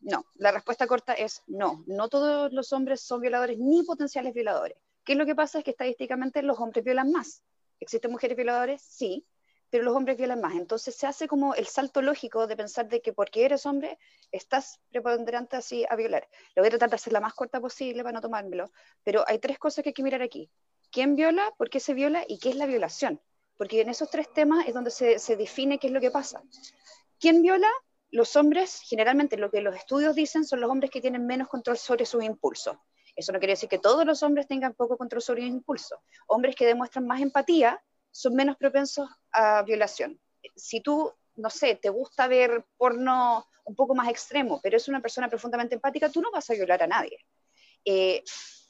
no. La respuesta corta es no. No todos los hombres son violadores ni potenciales violadores. ¿Qué es lo que pasa? Es que estadísticamente los hombres violan más. ¿Existen mujeres violadores? Sí, pero los hombres violan más. Entonces se hace como el salto lógico de pensar de que porque eres hombre estás preponderante así a violar. Lo voy a tratar de hacer la más corta posible para no tomármelo, pero hay tres cosas que hay que mirar aquí. ¿Quién viola? ¿Por qué se viola? ¿Y qué es la violación? Porque en esos tres temas es donde se, se define qué es lo que pasa. ¿Quién viola? Los hombres, generalmente lo que los estudios dicen, son los hombres que tienen menos control sobre sus impulsos. Eso no quiere decir que todos los hombres tengan poco control sobre sus impulsos. Hombres que demuestran más empatía son menos propensos a violación. Si tú, no sé, te gusta ver porno un poco más extremo, pero es una persona profundamente empática, tú no vas a violar a nadie. Eh,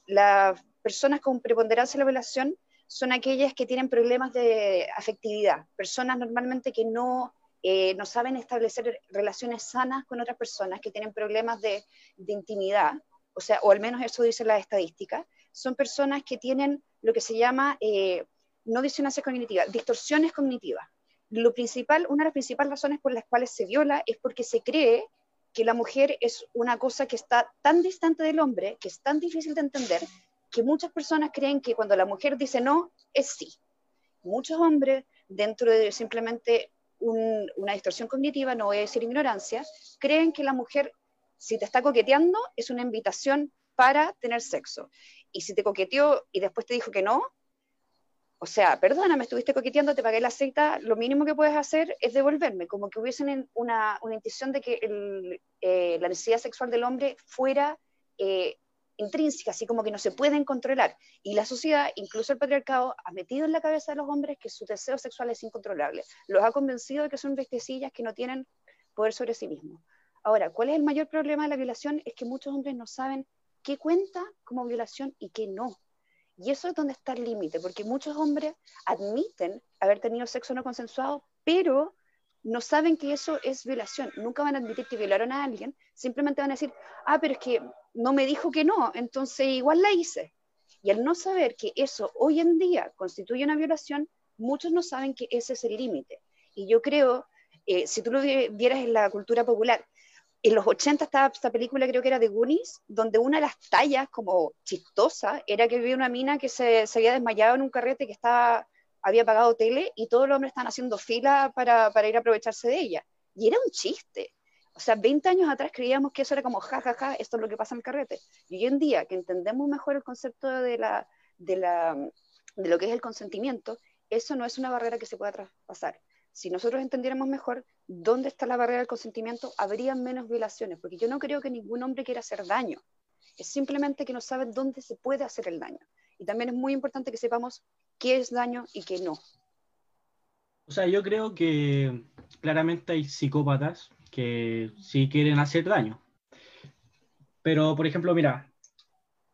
las personas con preponderancia en la violación son aquellas que tienen problemas de afectividad, personas normalmente que no, eh, no saben establecer relaciones sanas con otras personas, que tienen problemas de, intimidad, o sea, o al menos eso dice la estadística, son personas que tienen lo que se llama eh, no disonancia cognitiva, distorsiones cognitivas. Lo principal, una de las principales razones por las cuales se viola es porque se cree que la mujer es una cosa que está tan distante del hombre, que es tan difícil de entender, que muchas personas creen que cuando la mujer dice no, es sí. Muchos hombres, dentro de simplemente una distorsión cognitiva, no voy a decir ignorancia, creen que la mujer, si te está coqueteando, es una invitación para tener sexo. Y si te coqueteó y después te dijo que no, o sea, perdona, me estuviste coqueteando, te pagué la cita, lo mínimo que puedes hacer es devolverme, como que hubiesen una, una intención de que eh, la necesidad sexual del hombre fuera eh, intrínseca, así como que no se pueden controlar. Y la sociedad, incluso el patriarcado, ha metido en la cabeza de los hombres que su deseo sexual es incontrolable. Los ha convencido de que son bestecillas que no tienen poder sobre sí mismos. Ahora, ¿cuál es el mayor problema de la violación? Es que muchos hombres no saben qué cuenta como violación y qué no. Y eso es donde está el límite, porque muchos hombres admiten haber tenido sexo no consensuado, pero no saben que eso es violación. Nunca van a admitir que violaron a alguien, simplemente van a decir, ah, pero es que no me dijo que no, entonces igual la hice. Y al no saber que eso hoy en día constituye una violación, muchos no saben que ese es el límite. Y yo creo, eh, si tú lo vieras en la cultura popular, en los 80 estaba esta película, creo que era de Goonies, donde una de las tallas como chistosa era que había una mina que se, se había desmayado en un carrete que estaba, había pagado tele y todos los hombres estaban haciendo fila para, para ir a aprovecharse de ella. Y era un chiste. O sea, 20 años atrás creíamos que eso era como, ja, ja, ja, esto es lo que pasa en el carrete. Y hoy en día, que entendemos mejor el concepto de, la, de, la, de lo que es el consentimiento, eso no es una barrera que se pueda traspasar si nosotros entendiéramos mejor dónde está la barrera del consentimiento, habría menos violaciones, porque yo no creo que ningún hombre quiera hacer daño, es simplemente que no saben dónde se puede hacer el daño. Y también es muy importante que sepamos qué es daño y qué no. O sea, yo creo que claramente hay psicópatas que sí quieren hacer daño. Pero, por ejemplo, mira,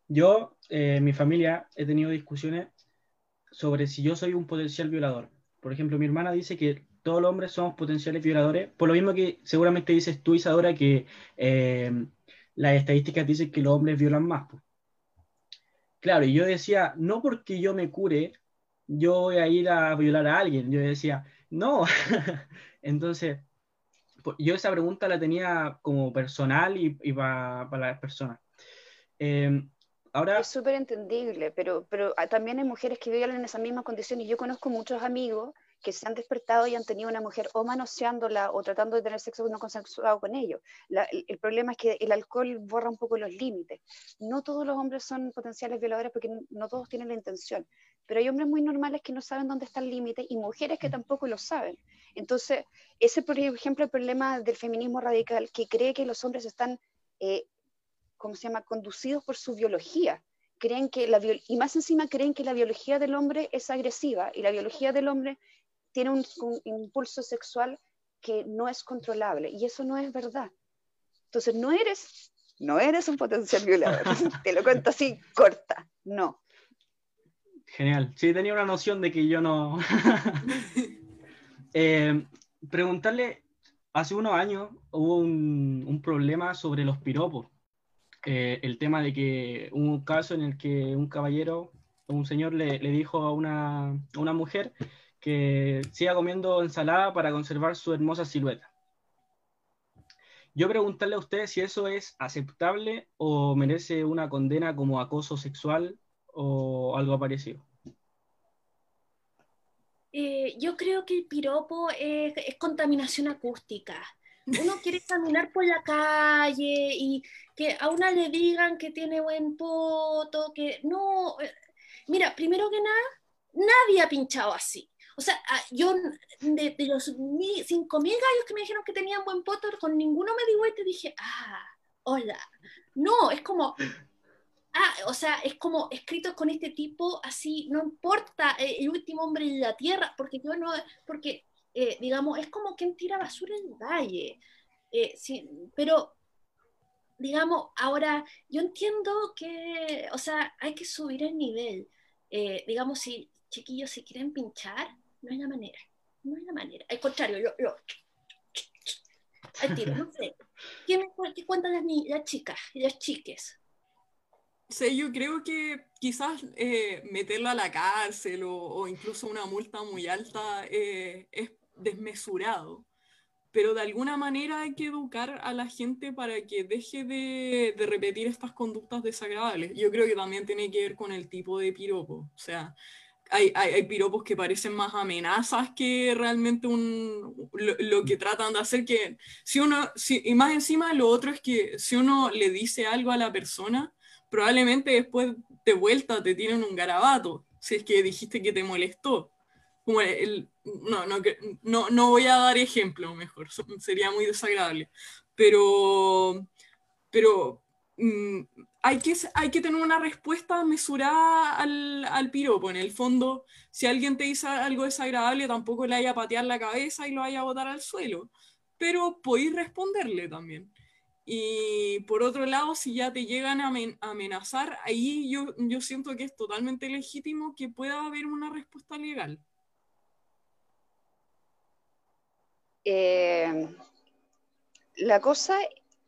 yo, eh, mi familia, he tenido discusiones sobre si yo soy un potencial violador. Por ejemplo, mi hermana dice que todos los hombres somos potenciales violadores, por lo mismo que seguramente dices tú, Isadora, que eh, las estadísticas dicen que los hombres violan más. Claro, y yo decía, no porque yo me cure, yo voy a ir a violar a alguien. Yo decía, no. Entonces, yo esa pregunta la tenía como personal y, para las personas. Eh, ahora... Es súper entendible, pero, pero también hay mujeres que violan en esas mismas condiciones. Yo conozco muchos amigos que se han despertado y han tenido una mujer o manoseándola o tratando de tener sexo no consensuado con ellos. el, problema es que el alcohol borra un poco los límites. No todos los hombres son potenciales violadores porque no todos tienen la intención, pero hay hombres muy normales que no saben dónde está el límite y mujeres que tampoco lo saben. Entonces, ese, por ejemplo, el problema del feminismo radical, que cree que los hombres están, eh, ¿cómo se llama?, conducidos por su biología. Creen que la y más encima creen que la biología del hombre es agresiva y la biología del hombre tiene un, impulso sexual que no es controlable. Y eso no es verdad. Entonces, no eres, no eres un potencial violador. Te lo cuento así, corta. No. Genial. Sí, tenía una noción de que yo no. Eh, preguntarle, hace unos años hubo un, problema sobre los piropos. Eh, el tema de que hubo un caso en el que un caballero, un señor le, dijo a una, a una, mujer que siga comiendo ensalada para conservar su hermosa silueta. Yo preguntarle a usted si eso es aceptable o merece una condena como acoso sexual o algo parecido. Eh, yo creo que el piropo es, contaminación acústica. Uno quiere caminar por la calle y que a una le digan que tiene buen poto, que no. Eh, mira, primero que nada, nadie ha pinchado así. O sea, ah, yo de, los cinco mil gallos que me dijeron que tenían buen poto, con ninguno me di vuelta y dije, ah, hola. No, es como, Ah, o sea, es como escrito con este tipo, así, no importa eh, el último hombre en la tierra, porque yo no, porque, eh, digamos, es como quien tira basura en el valle. Eh, sí, pero, digamos, ahora, yo entiendo que, o sea, hay que subir el nivel. digamos, si chiquillos se quieren pinchar, no hay la manera, no hay la manera. Al contrario, yo, yo al tiro, no sé. ¿Qué, me, cuentan las, las chicas y las chiques? Sí, yo creo que quizás eh, meterlo a la cárcel o, incluso una multa muy alta eh, es desmesurado, pero de alguna manera hay que educar a la gente para que deje de, repetir estas conductas desagradables. Yo creo que también tiene que ver con el tipo de piropo, o sea, hay, hay, piropos que parecen más amenazas que realmente un, lo, que tratan de hacer, que si uno, si, y más encima lo otro es que si uno le dice algo a la persona, probablemente después de vuelta te tienen un garabato, si es que dijiste que te molestó. No, no, voy a dar ejemplo, mejor, sería muy desagradable. Pero, pero mm, hay, que, hay que tener una respuesta mesurada al, al piropo. En el fondo, si alguien te dice algo desagradable, tampoco le haya patear la cabeza y lo haya botar al suelo. Pero podéis responderle también. Y por otro lado, si ya te llegan a amenazar, ahí yo, yo siento que es totalmente legítimo que pueda haber una respuesta legal. Eh, la cosa,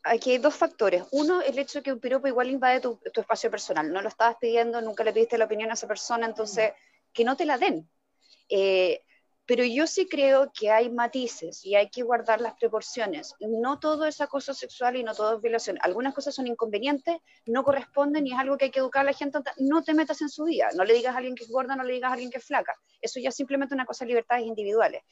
aquí hay dos factores. Uno, el hecho de que un piropo igual invade tu, tu, espacio personal. No lo estabas pidiendo, nunca le pediste la opinión a esa persona, entonces que no te la den. Eh, pero yo sí creo que hay matices y hay que guardar las proporciones. No todo es acoso sexual y no todo es violación. Algunas cosas son inconvenientes, no corresponden y es algo que hay que educar a la gente. No te metas en su vida, no le digas a alguien que es gorda, no le digas a alguien que es flaca. Eso ya es simplemente una cosa de libertades individuales.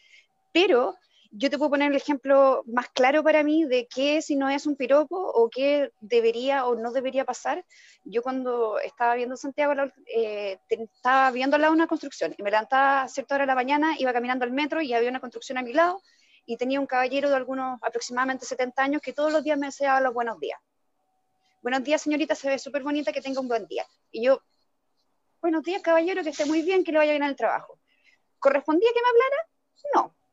Pero yo te puedo poner el ejemplo más claro para mí de qué si no es un piropo o qué debería o no debería pasar. Yo cuando estaba viendo Santiago, eh, estaba viendo al lado una construcción y me levantaba a cierta hora de la mañana, iba caminando al metro y había una construcción a mi lado y tenía un caballero de algunos aproximadamente 70 años que todos los días me deseaba los buenos días. Buenos días, señorita, se ve súper bonita, que tenga un buen día. Y yo, buenos días, caballero, que esté muy bien, que le vaya bien al trabajo. ¿Correspondía que me hablara? No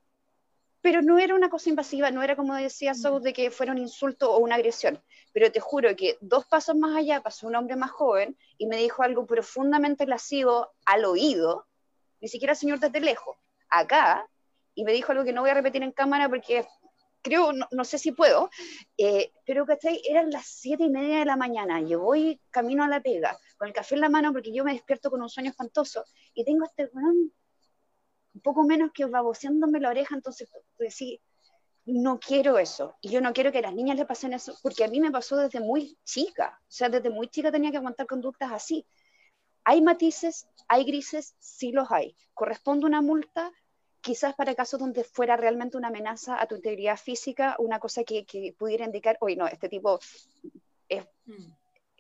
pero no era una cosa invasiva, no era como decía Sou de que fuera un insulto o una agresión. Pero te juro que dos pasos más allá pasó un hombre más joven y me dijo algo profundamente lascivo al oído, ni siquiera señor desde lejos, acá, y me dijo algo que no voy a repetir en cámara porque creo, no, sé si puedo, eh, pero que eran las siete y media de la mañana, yo voy camino a la pega, con el café en la mano porque yo me despierto con un sueño espantoso y tengo este poco menos que baboseándome la oreja, entonces decir, no quiero eso. Y yo no quiero que a las niñas le pasen eso, porque a mí me pasó desde muy chica. O sea, desde muy chica tenía que aguantar conductas así. ¿Hay matices? ¿Hay grises? Sí los hay. ¿Corresponde una multa? Quizás para casos donde fuera realmente una amenaza a tu integridad física, una cosa que, pudiera indicar, oye, no, este tipo mm.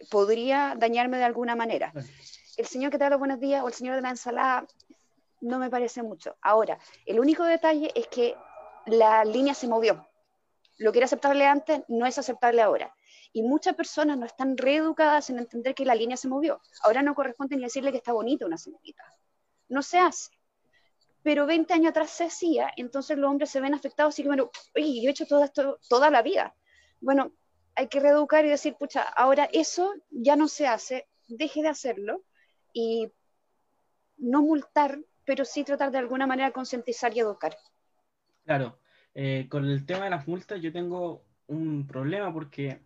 podría dañarme de alguna manera. El señor que te da los buenos días o el señor de la ensalada no me parece mucho. Ahora, el único detalle es que la línea se movió. Lo que era aceptable antes no es aceptable ahora. Y muchas personas no están reeducadas en entender que la línea se movió. Ahora no corresponde ni decirle que está bonita una señorita. No se hace. Pero 20 años atrás se hacía, entonces los hombres se ven afectados y que, bueno, yo he hecho todo esto toda la vida. Bueno, hay que reeducar y decir, pucha, ahora eso ya no se hace, deje de hacerlo y no multar, pero sí tratar de alguna manera concientizar y educar. Claro, eh, con el tema de las multas yo tengo un problema porque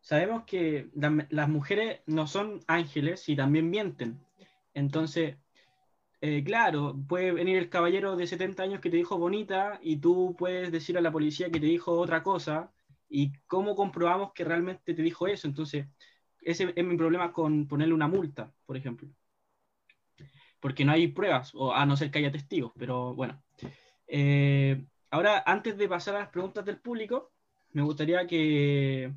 sabemos que las mujeres no son ángeles y también mienten. Entonces, eh, claro, puede venir el caballero de 70 años que te dijo bonita y tú puedes decir a la policía que te dijo otra cosa. ¿Y cómo comprobamos que realmente te dijo eso? Entonces, ese es mi problema con ponerle una multa, por ejemplo. Porque no hay pruebas, o a no ser que haya testigos, pero bueno. Eh, ahora, antes de pasar a las preguntas del público, me gustaría que,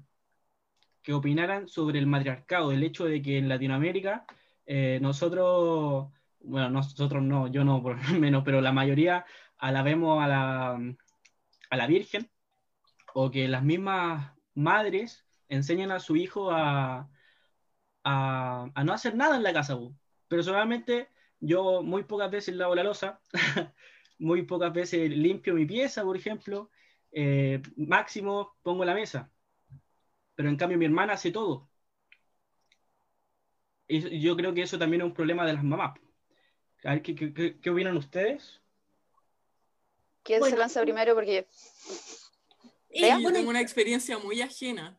que opinaran sobre el matriarcado, el hecho de que en Latinoamérica eh, nosotros, bueno, nosotros no, yo no por lo menos, pero la mayoría alabemos a la, a la Virgen, o que las mismas madres enseñan a su hijo a, a, no hacer nada en la casa. Personalmente, yo muy pocas veces lavo la losa, muy pocas veces limpio mi pieza, por ejemplo, eh, máximo pongo la mesa pero en cambio mi hermana hace todo. Y yo creo que eso también es un problema de las mamás. A ver, ¿qué, qué, qué opinan ustedes? ¿Quién se lanza primero? Porque yo tengo una experiencia muy ajena,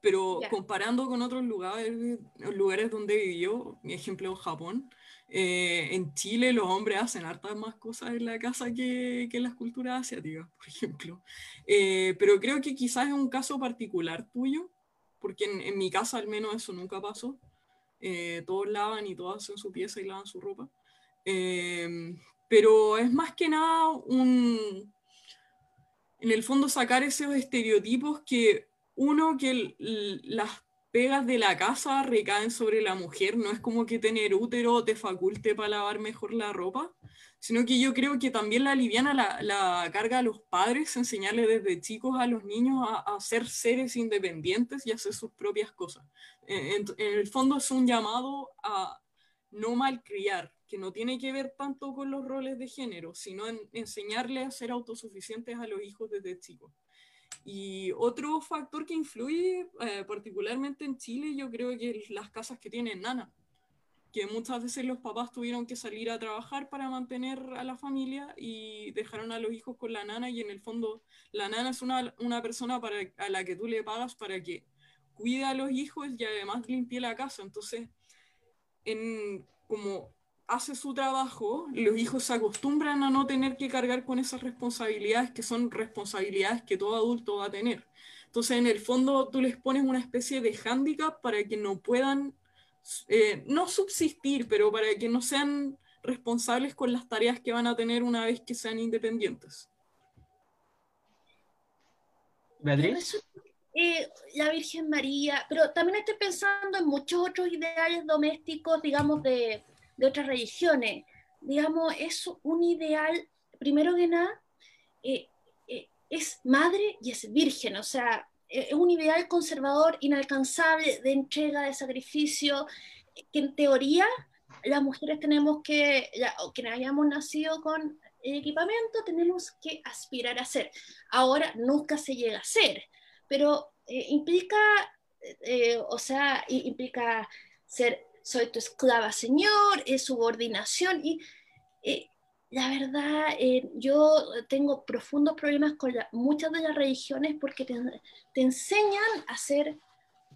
pero comparando con otros lugares, lugares donde vivió, mi ejemplo Japón, eh, en Chile los hombres hacen hartas más cosas en la casa que, que en las culturas asiáticas, por ejemplo. Eh, pero creo que quizás es un caso particular tuyo, porque en, mi casa al menos eso nunca pasó. Eh, todos lavan y todos hacen su pieza y lavan su ropa. Em, pero es más que nada un, en el fondo sacar esos estereotipos que uno, que las pegas de la casa recaen sobre la mujer, no es como que tener útero te faculte para lavar mejor la ropa, sino que yo creo que también la aliviana la, carga a los padres, enseñarle desde chicos a los niños a, ser seres independientes y hacer sus propias cosas. En, el fondo es un llamado a no malcriar, que no tiene que ver tanto con los roles de género, sino en enseñarle a ser autosuficientes a los hijos desde chicos. Y otro factor que influye, eh, particularmente en Chile, yo creo que es las casas que tienen nana que muchas veces los papás tuvieron que salir a trabajar para mantener a la familia y dejaron a los hijos con la nana y en el fondo la nana es una, una persona para, a la que tú le pagas para que cuide a los hijos y además limpie la casa. Entonces, en, como hace su trabajo, los hijos se acostumbran a no tener que cargar con esas responsabilidades que son responsabilidades que todo adulto va a tener. Entonces, en el fondo, tú les pones una especie de hándicap para que no puedan eh, no subsistir, pero para que no sean responsables con las tareas que van a tener una vez que sean independientes. Beatriz. Eh, la Virgen María, pero también estoy pensando en muchos otros ideales domésticos, digamos, de, de otras religiones. Digamos, es un ideal, primero que nada, eh, es madre y es virgen, o sea, eh, es un ideal conservador inalcanzable de entrega, de sacrificio, que en teoría las mujeres tenemos que, o quienes hayamos nacido con equipamiento, tenemos que aspirar a ser. Ahora nunca se llega a ser, pero eh, implica, eh, o sea, implica ser, soy tu esclava, Señor, es subordinación, y la verdad, eh, yo tengo profundos problemas con muchas de las religiones porque te, enseñan a hacer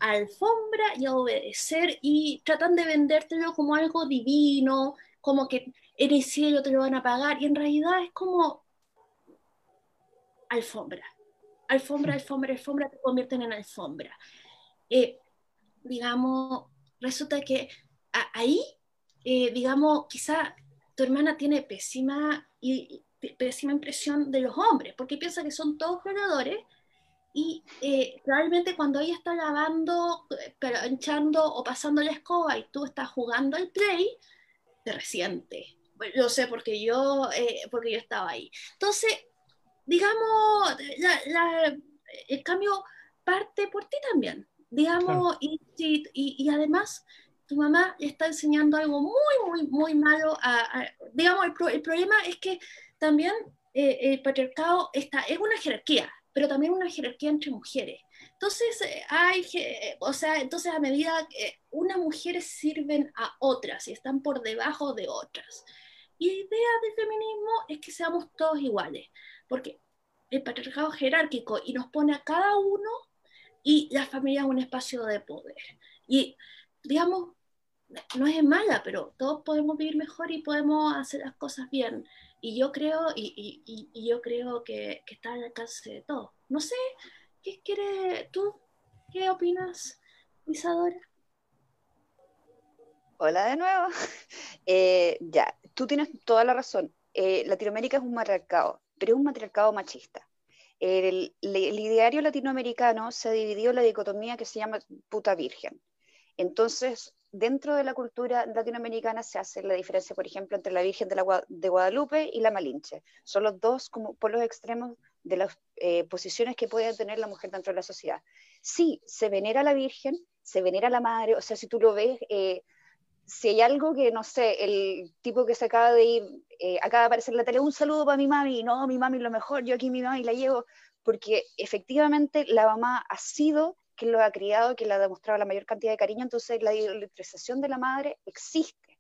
alfombra y a obedecer y tratan de vendértelo como algo divino, como que en el cielo te lo van a pagar y en realidad es como alfombra. Alfombra, alfombra, alfombra, te convierten en alfombra. Eh, digamos, resulta que ahí, eh, digamos, quizá tu hermana tiene pésima, y, pésima impresión de los hombres, porque piensa que son todos violadores y eh, realmente cuando ella está lavando, planchando o pasando la escoba y tú estás jugando al play, te resiente. Lo sé porque yo, eh, porque yo estaba ahí. Entonces, digamos, el cambio parte por ti también, digamos, y, y, además tu mamá está enseñando algo muy, muy, muy malo. A, digamos, el, problema es que también eh, el patriarcado está, es una jerarquía, pero también una jerarquía entre mujeres. Entonces, eh, hay, o sea, entonces a medida que unas mujeres sirven a otras y están por debajo de otras. Y la idea del feminismo es que seamos todos iguales, porque el patriarcado jerárquico y nos pone a cada uno y la familia es un espacio de poder. Y digamos, no es mala, pero todos podemos vivir mejor y podemos hacer las cosas bien. Y yo creo, y, y, yo creo que, que, está al alcance de todos. No sé, ¿qué quiere tú? ¿Qué opinas, Isadora? Hola de nuevo. Eh, ya, tú tienes toda la razón. Eh, Latinoamérica es un matriarcado, pero es un matriarcado machista. El, el, el, ideario latinoamericano se dividió en la dicotomía que se llama puta virgen. Entonces, dentro de la cultura latinoamericana se hace la diferencia, por ejemplo, entre la Virgen de, Guadalupe y la Malinche. Son los dos como polos extremos de las eh, posiciones que puede tener la mujer dentro de la sociedad. Sí, se venera la Virgen, se venera la Madre, o sea, si tú lo ves, eh, si hay algo que, no sé, el tipo que se acaba de ir, eh, acaba de aparecer en la tele, un saludo para mi mami, no, mi mami lo mejor, yo aquí mi mami la llevo, porque efectivamente la mamá ha sido que lo ha criado, que le ha demostrado la mayor cantidad de cariño, entonces la idolatrización de la madre existe.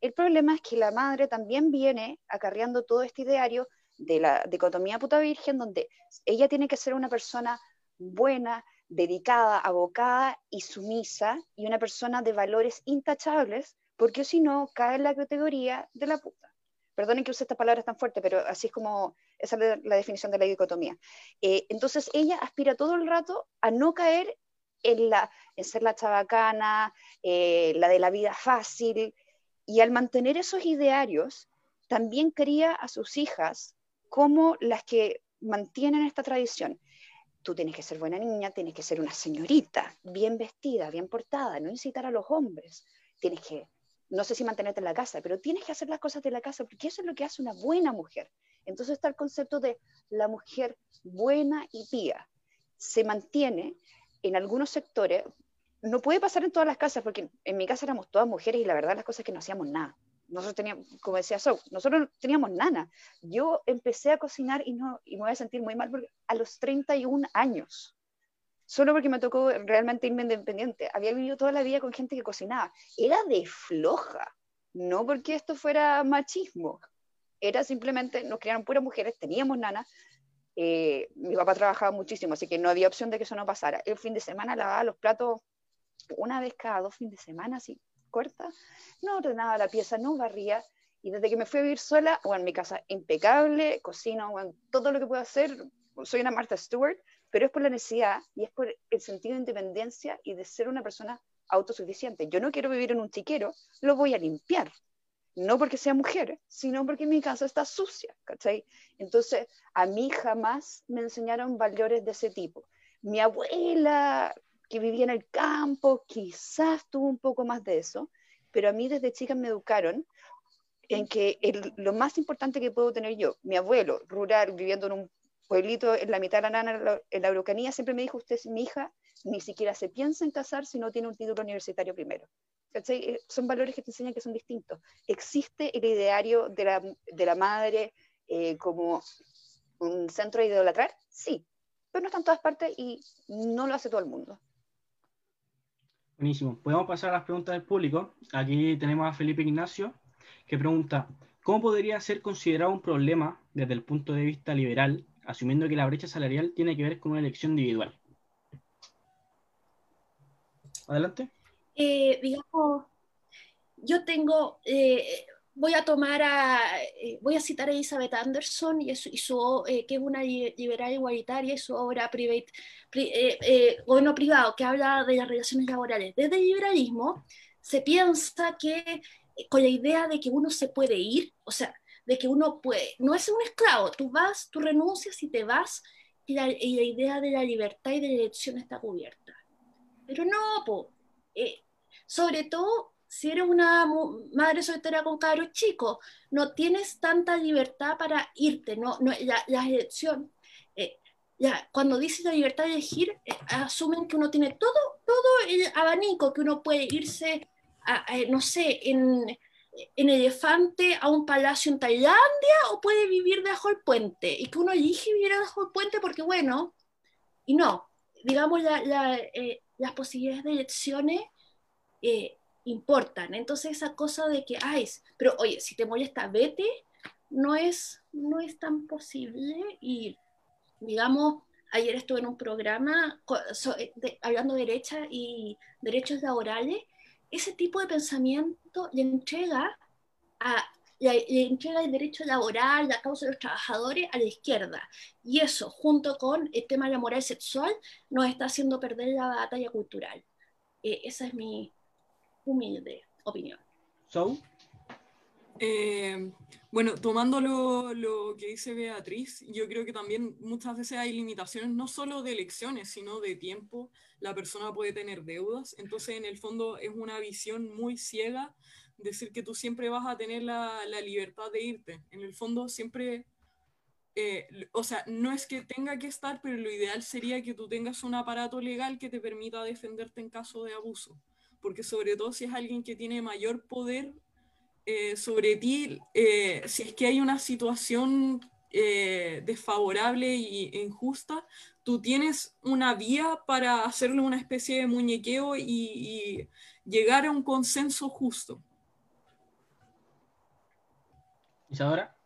El problema es que la madre también viene acarreando todo este ideario de la dicotomía puta virgen, donde ella tiene que ser una persona buena, dedicada, abocada y sumisa, y una persona de valores intachables, porque si no, cae en la categoría de la puta. Perdonen que use estas palabras tan fuertes, pero así es como esa es la definición de la dicotomía. Eh, entonces ella aspira todo el rato a no caer en, la, en ser la chabacana, eh, la de la vida fácil, y al mantener esos idearios, también cría a sus hijas como las que mantienen esta tradición. Tú tienes que ser buena niña, tienes que ser una señorita, bien vestida, bien portada, no incitar a los hombres, tienes que no sé si mantenerte en la casa, pero tienes que hacer las cosas de la casa, porque eso es lo que hace una buena mujer. Entonces está el concepto de la mujer buena y pía. Se mantiene en algunos sectores, no puede pasar en todas las casas, porque en mi casa éramos todas mujeres y la verdad las cosas que no hacíamos nada. Nosotros teníamos, como decía So, nosotros no teníamos nana. Yo empecé a cocinar y, no, y me voy a sentir muy mal porque a los 31 años solo porque me tocó realmente irme independiente. Había vivido toda la vida con gente que cocinaba. Era de floja, no porque esto fuera machismo. Era simplemente, nos criaron puras mujeres, teníamos nanas. Eh, mi papá trabajaba muchísimo, así que no había opción de que eso no pasara. El fin de semana lavaba los platos una vez cada dos fines de semana, así corta. No ordenaba la pieza, no barría. Y desde que me fui a vivir sola, bueno, mi casa impecable, cocino, bueno, todo lo que puedo hacer. Soy una Martha Stewart, pero es por la necesidad y es por el sentido de independencia y de ser una persona autosuficiente. Yo no quiero vivir en un chiquero, lo voy a limpiar. No porque sea mujer, sino porque mi casa está sucia, ¿cachai? Entonces, a mí jamás me enseñaron valores de ese tipo. Mi abuela, que vivía en el campo, quizás tuvo un poco más de eso, pero a mí desde chica me educaron en que lo más importante que puedo tener yo, mi abuelo, rural, viviendo en un pueblito en la mitad de la nana, en la Araucanía, siempre me dijo, usted es mi hija, ni siquiera se piensa en casar si no tiene un título universitario primero. Eh, son valores que te enseñan que son distintos. Existe el ideario de la, de la madre eh, como un centro de idolatrar, sí, pero no está en todas partes y no lo hace todo el mundo. Buenísimo. Podemos pasar a las preguntas del público. Aquí tenemos a Felipe Ignacio, que pregunta, ¿cómo podría ser considerado un problema desde el punto de vista liberal asumiendo que la brecha salarial tiene que ver con una elección individual. Adelante. Eh, digamos, yo tengo, eh, voy a tomar eh, voy a citar a Elizabeth Anderson y, su, que es una liberal igualitaria y su obra private, gobierno privado, que habla de las relaciones laborales. Desde el liberalismo se piensa que con la idea de que uno se puede ir, o sea, de que uno puede, no es un esclavo, tú vas, tú renuncias y te vas y la, idea de la libertad y de elección está cubierta. Pero no, po, eh, sobre todo si eres una madre soltera con cabros chicos, no tienes tanta libertad para irte, no, no la, la elección, eh, ya, cuando dices la libertad de elegir, eh, asumen que uno tiene todo, todo el abanico, que uno puede irse, a, no sé, en, en elefante a un palacio en Tailandia o puede vivir debajo del puente, y que uno elige vivir debajo del puente porque, bueno, y no, digamos, la, eh, las posibilidades de elecciones eh, importan. Entonces esa cosa de que, ay, pero oye, si te molesta, vete, no es, no es tan posible. Y digamos, ayer estuve en un programa hablando de derecha y derechos laborales. Ese tipo de pensamiento le entrega a le, entrega el derecho laboral, la causa de los trabajadores a la izquierda. Y eso, junto con el tema de la moral sexual, nos está haciendo perder la batalla cultural. Eh, esa es mi humilde opinión. ¿So? Eh, bueno, tomando lo, que dice Beatriz, yo creo que también muchas veces hay limitaciones, no solo de elecciones, sino de tiempo. La persona puede tener deudas, entonces en el fondo es una visión muy ciega decir que tú siempre vas a tener la, la libertad de irte. En el fondo siempre, eh, o sea, no es que tenga que estar, pero lo ideal sería que tú tengas un aparato legal que te permita defenderte en caso de abuso. Porque sobre todo si es alguien que tiene mayor poder eh, sobre ti, eh, si es que hay una situación desfavorable e injusta, tú tienes una vía para hacerle una especie de muñequeo y, y llegar a un consenso justo. Isadora.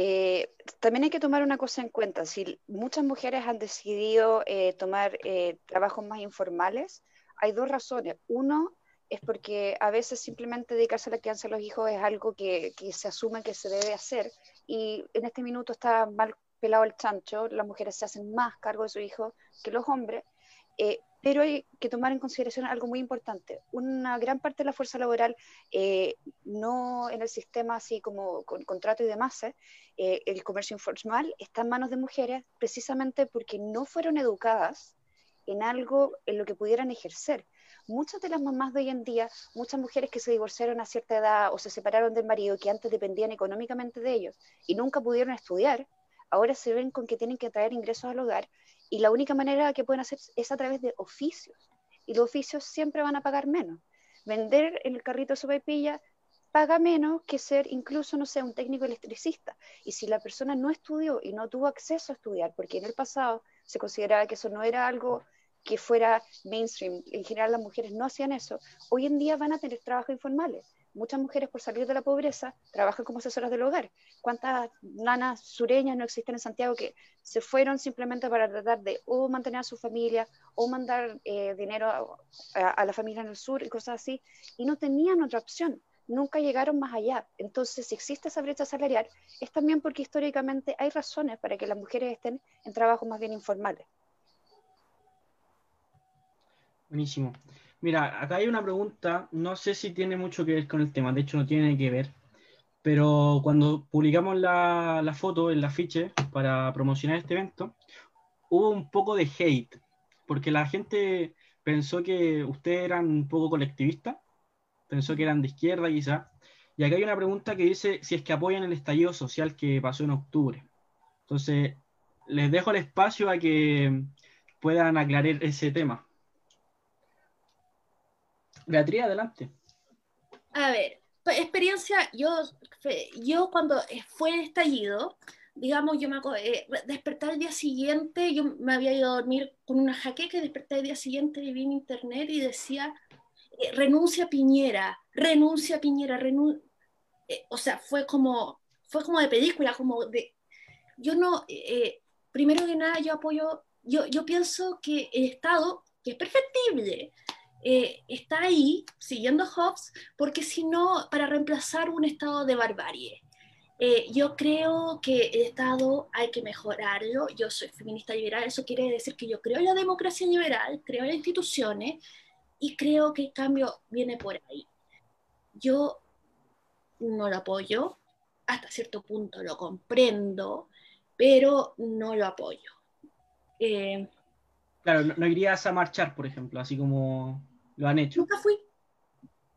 Eh, también hay que tomar una cosa en cuenta. Si muchas mujeres han decidido eh, tomar eh, trabajos más informales, hay dos razones. Uno es porque a veces simplemente dedicarse a la crianza de los hijos es algo que, se asume que se debe hacer y en este minuto está mal pelado el chancho, las mujeres se hacen más cargo de su hijo que los hombres, pero hay que tomar en consideración algo muy importante. Una gran parte de la fuerza laboral, eh, no en el sistema así como con contrato y demás, eh, el comercio informal está en manos de mujeres precisamente porque no fueron educadas en algo en lo que pudieran ejercer. Muchas de las mamás de hoy en día, muchas mujeres que se divorciaron a cierta edad o se separaron del marido que antes dependían económicamente de ellos y nunca pudieron estudiar, ahora se ven con que tienen que traer ingresos al hogar y la única manera que pueden hacer es a través de oficios. Y los oficios siempre van a pagar menos. Vender en el carrito de pilla paga menos que ser incluso, no sé, un técnico electricista. Y si la persona no estudió y no tuvo acceso a estudiar, porque en el pasado se consideraba que eso no era algo que fuera mainstream, en general las mujeres no hacían eso, hoy en día van a tener trabajos informales muchas mujeres por salir de la pobreza trabajan como asesoras del hogar. ¿Cuántas nanas sureñas no existen en Santiago que se fueron simplemente para tratar de o mantener a su familia o mandar eh, dinero a, la familia en el sur y cosas así? Y no tenían otra opción. Nunca llegaron más allá. Entonces, si existe esa brecha salarial, es también porque históricamente hay razones para que las mujeres estén en trabajos más bien informales. Buenísimo. Mira, acá hay una pregunta, no sé si tiene mucho que ver con el tema, de hecho no tiene que ver, pero cuando publicamos la, la foto, el afiche para promocionar este evento, hubo un poco de hate, porque la gente pensó que ustedes eran un poco colectivistas, pensó que eran de izquierda quizá, y acá hay una pregunta que dice si es que apoyan el estallido social que pasó en octubre. Entonces, les dejo el espacio a que puedan aclarar ese tema. Beatriz, adelante. A ver, pues, experiencia, yo, yo cuando fue el estallido, digamos, yo me eh, despertar el día siguiente, yo me había ido a dormir con una jaqueca y desperté el día siguiente y vi en internet y decía, eh, renuncia Piñera, renuncia Piñera, renuncia. Eh, o sea, fue como, fue como de película, como de, yo no, primero que nada yo apoyo, yo, yo pienso que el Estado, que es perfectible, eh, está ahí siguiendo Hobbes porque si no, para reemplazar un estado de barbarie. Eh, yo creo que el Estado hay que mejorarlo. Yo soy feminista liberal, eso quiere decir que yo creo en la democracia liberal, creo en las instituciones y creo que el cambio viene por ahí. Yo no lo apoyo, hasta cierto punto lo comprendo, pero no lo apoyo. Eh, claro, no, no, irías a marchar, por ejemplo, así como lo han hecho. Nunca fui.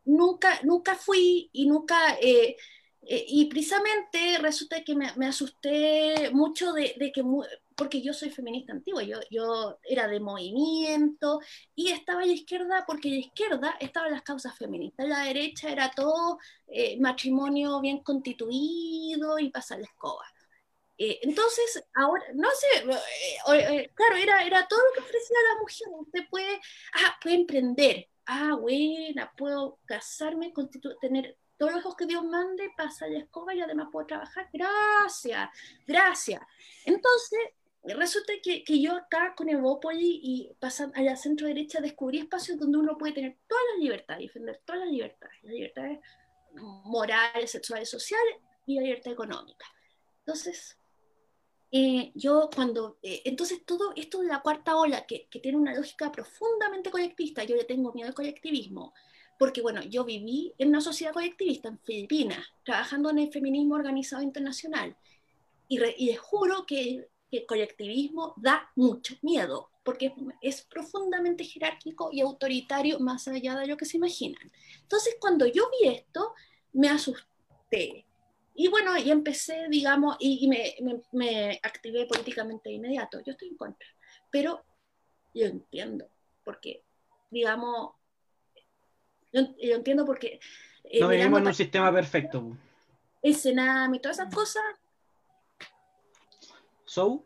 nunca, nunca fui y nunca... Eh, eh, y precisamente resulta que me, asusté mucho de, que, porque yo soy feminista antigua, yo, yo era de movimiento y estaba a la izquierda porque a la izquierda estaban las causas feministas, la derecha era todo eh, matrimonio bien constituido y pasar la escoba. Entonces, ahora, no sé, claro, era, era todo lo que ofrecía la mujer. Usted puede, ah, puede emprender, ah, buena, puedo casarme, tener todos los hijos que Dios mande, pasa la escoba y además puedo trabajar. Gracias, gracias. Entonces, resulta que, que yo acá con Evópoli y pasando allá centro derecha descubrí espacios donde uno puede tener todas las libertades, defender todas las libertades, las libertades morales, sexuales, sociales y la libertad económica. Entonces, eh, yo cuando, eh, entonces todo esto de la cuarta ola, que, que, tiene una lógica profundamente colectivista, yo le tengo miedo al colectivismo, porque bueno, yo viví en una sociedad colectivista en Filipinas, trabajando en el feminismo organizado internacional, y, les juro que, el colectivismo da mucho miedo, porque es profundamente jerárquico y autoritario más allá de lo que se imaginan. Entonces, cuando yo vi esto, me asusté. Y bueno, y empecé, digamos, y, me, me, me, activé políticamente de inmediato. Yo estoy en contra, pero yo entiendo, porque, digamos, yo, entiendo porque... Eh, no vivimos en un sistema perfecto. El y todas esas cosas. ¿So?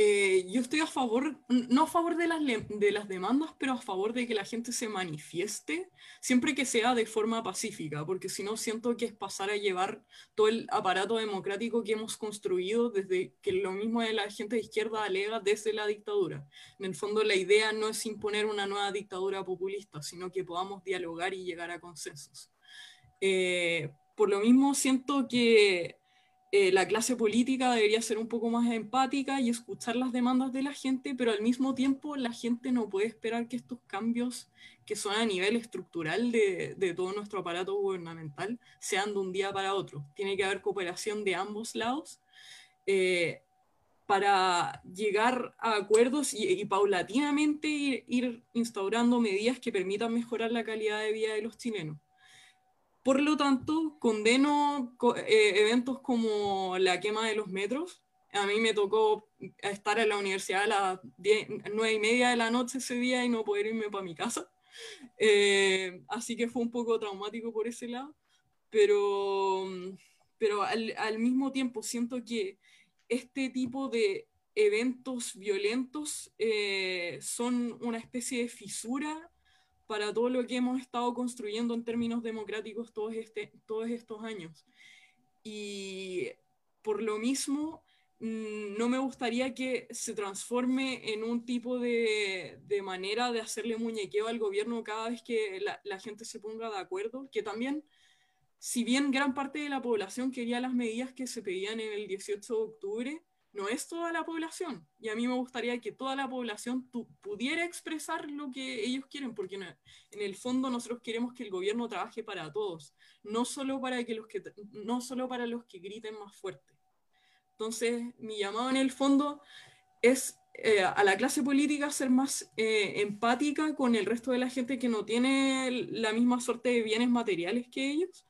Eh, yo estoy a favor, no a favor de las, de las demandas, pero a favor de que la gente se manifieste, siempre que sea de forma pacífica, porque si no siento que es pasar a llevar todo el aparato democrático que hemos construido desde que lo mismo de la gente de izquierda alega desde la dictadura. En el fondo la idea no es imponer una nueva dictadura populista, sino que podamos dialogar y llegar a consensos. Eh, por lo mismo siento que eh, la clase política debería ser un poco más empática y escuchar las demandas de la gente, pero al mismo tiempo la gente no puede esperar que estos cambios, que son a nivel estructural de, todo nuestro aparato gubernamental, sean de un día para otro. Tiene que haber cooperación de ambos lados eh, para llegar a acuerdos y, paulatinamente ir instaurando medidas que permitan mejorar la calidad de vida de los chilenos. Por lo tanto, condeno eh, eventos como la quema de los metros. A mí me tocó estar en la universidad a las nueve y media de la noche ese día y no poder irme para mi casa. Eh, así que fue un poco traumático por ese lado. Pero, pero al, al mismo tiempo siento que este tipo de eventos violentos eh, son una especie de fisura para todo lo que hemos estado construyendo en términos democráticos todos, este, todos estos años. Y por lo mismo, mm, no me gustaría que se transforme en un tipo de, de manera de hacerle muñequeo al gobierno cada vez que la, la, gente se ponga de acuerdo, que también, si bien gran parte de la población quería las medidas que se pedían en el 18 de octubre, no es toda la población. Y a mí me gustaría que toda la población pudiera expresar lo que ellos quieren, porque en el fondo nosotros queremos que el gobierno trabaje para todos, no solo para, que los, que, no solo para los que griten más fuerte. Entonces, mi llamado en el fondo es eh, a la clase política ser más eh, empática con el resto de la gente que no tiene la misma suerte de bienes materiales que ellos,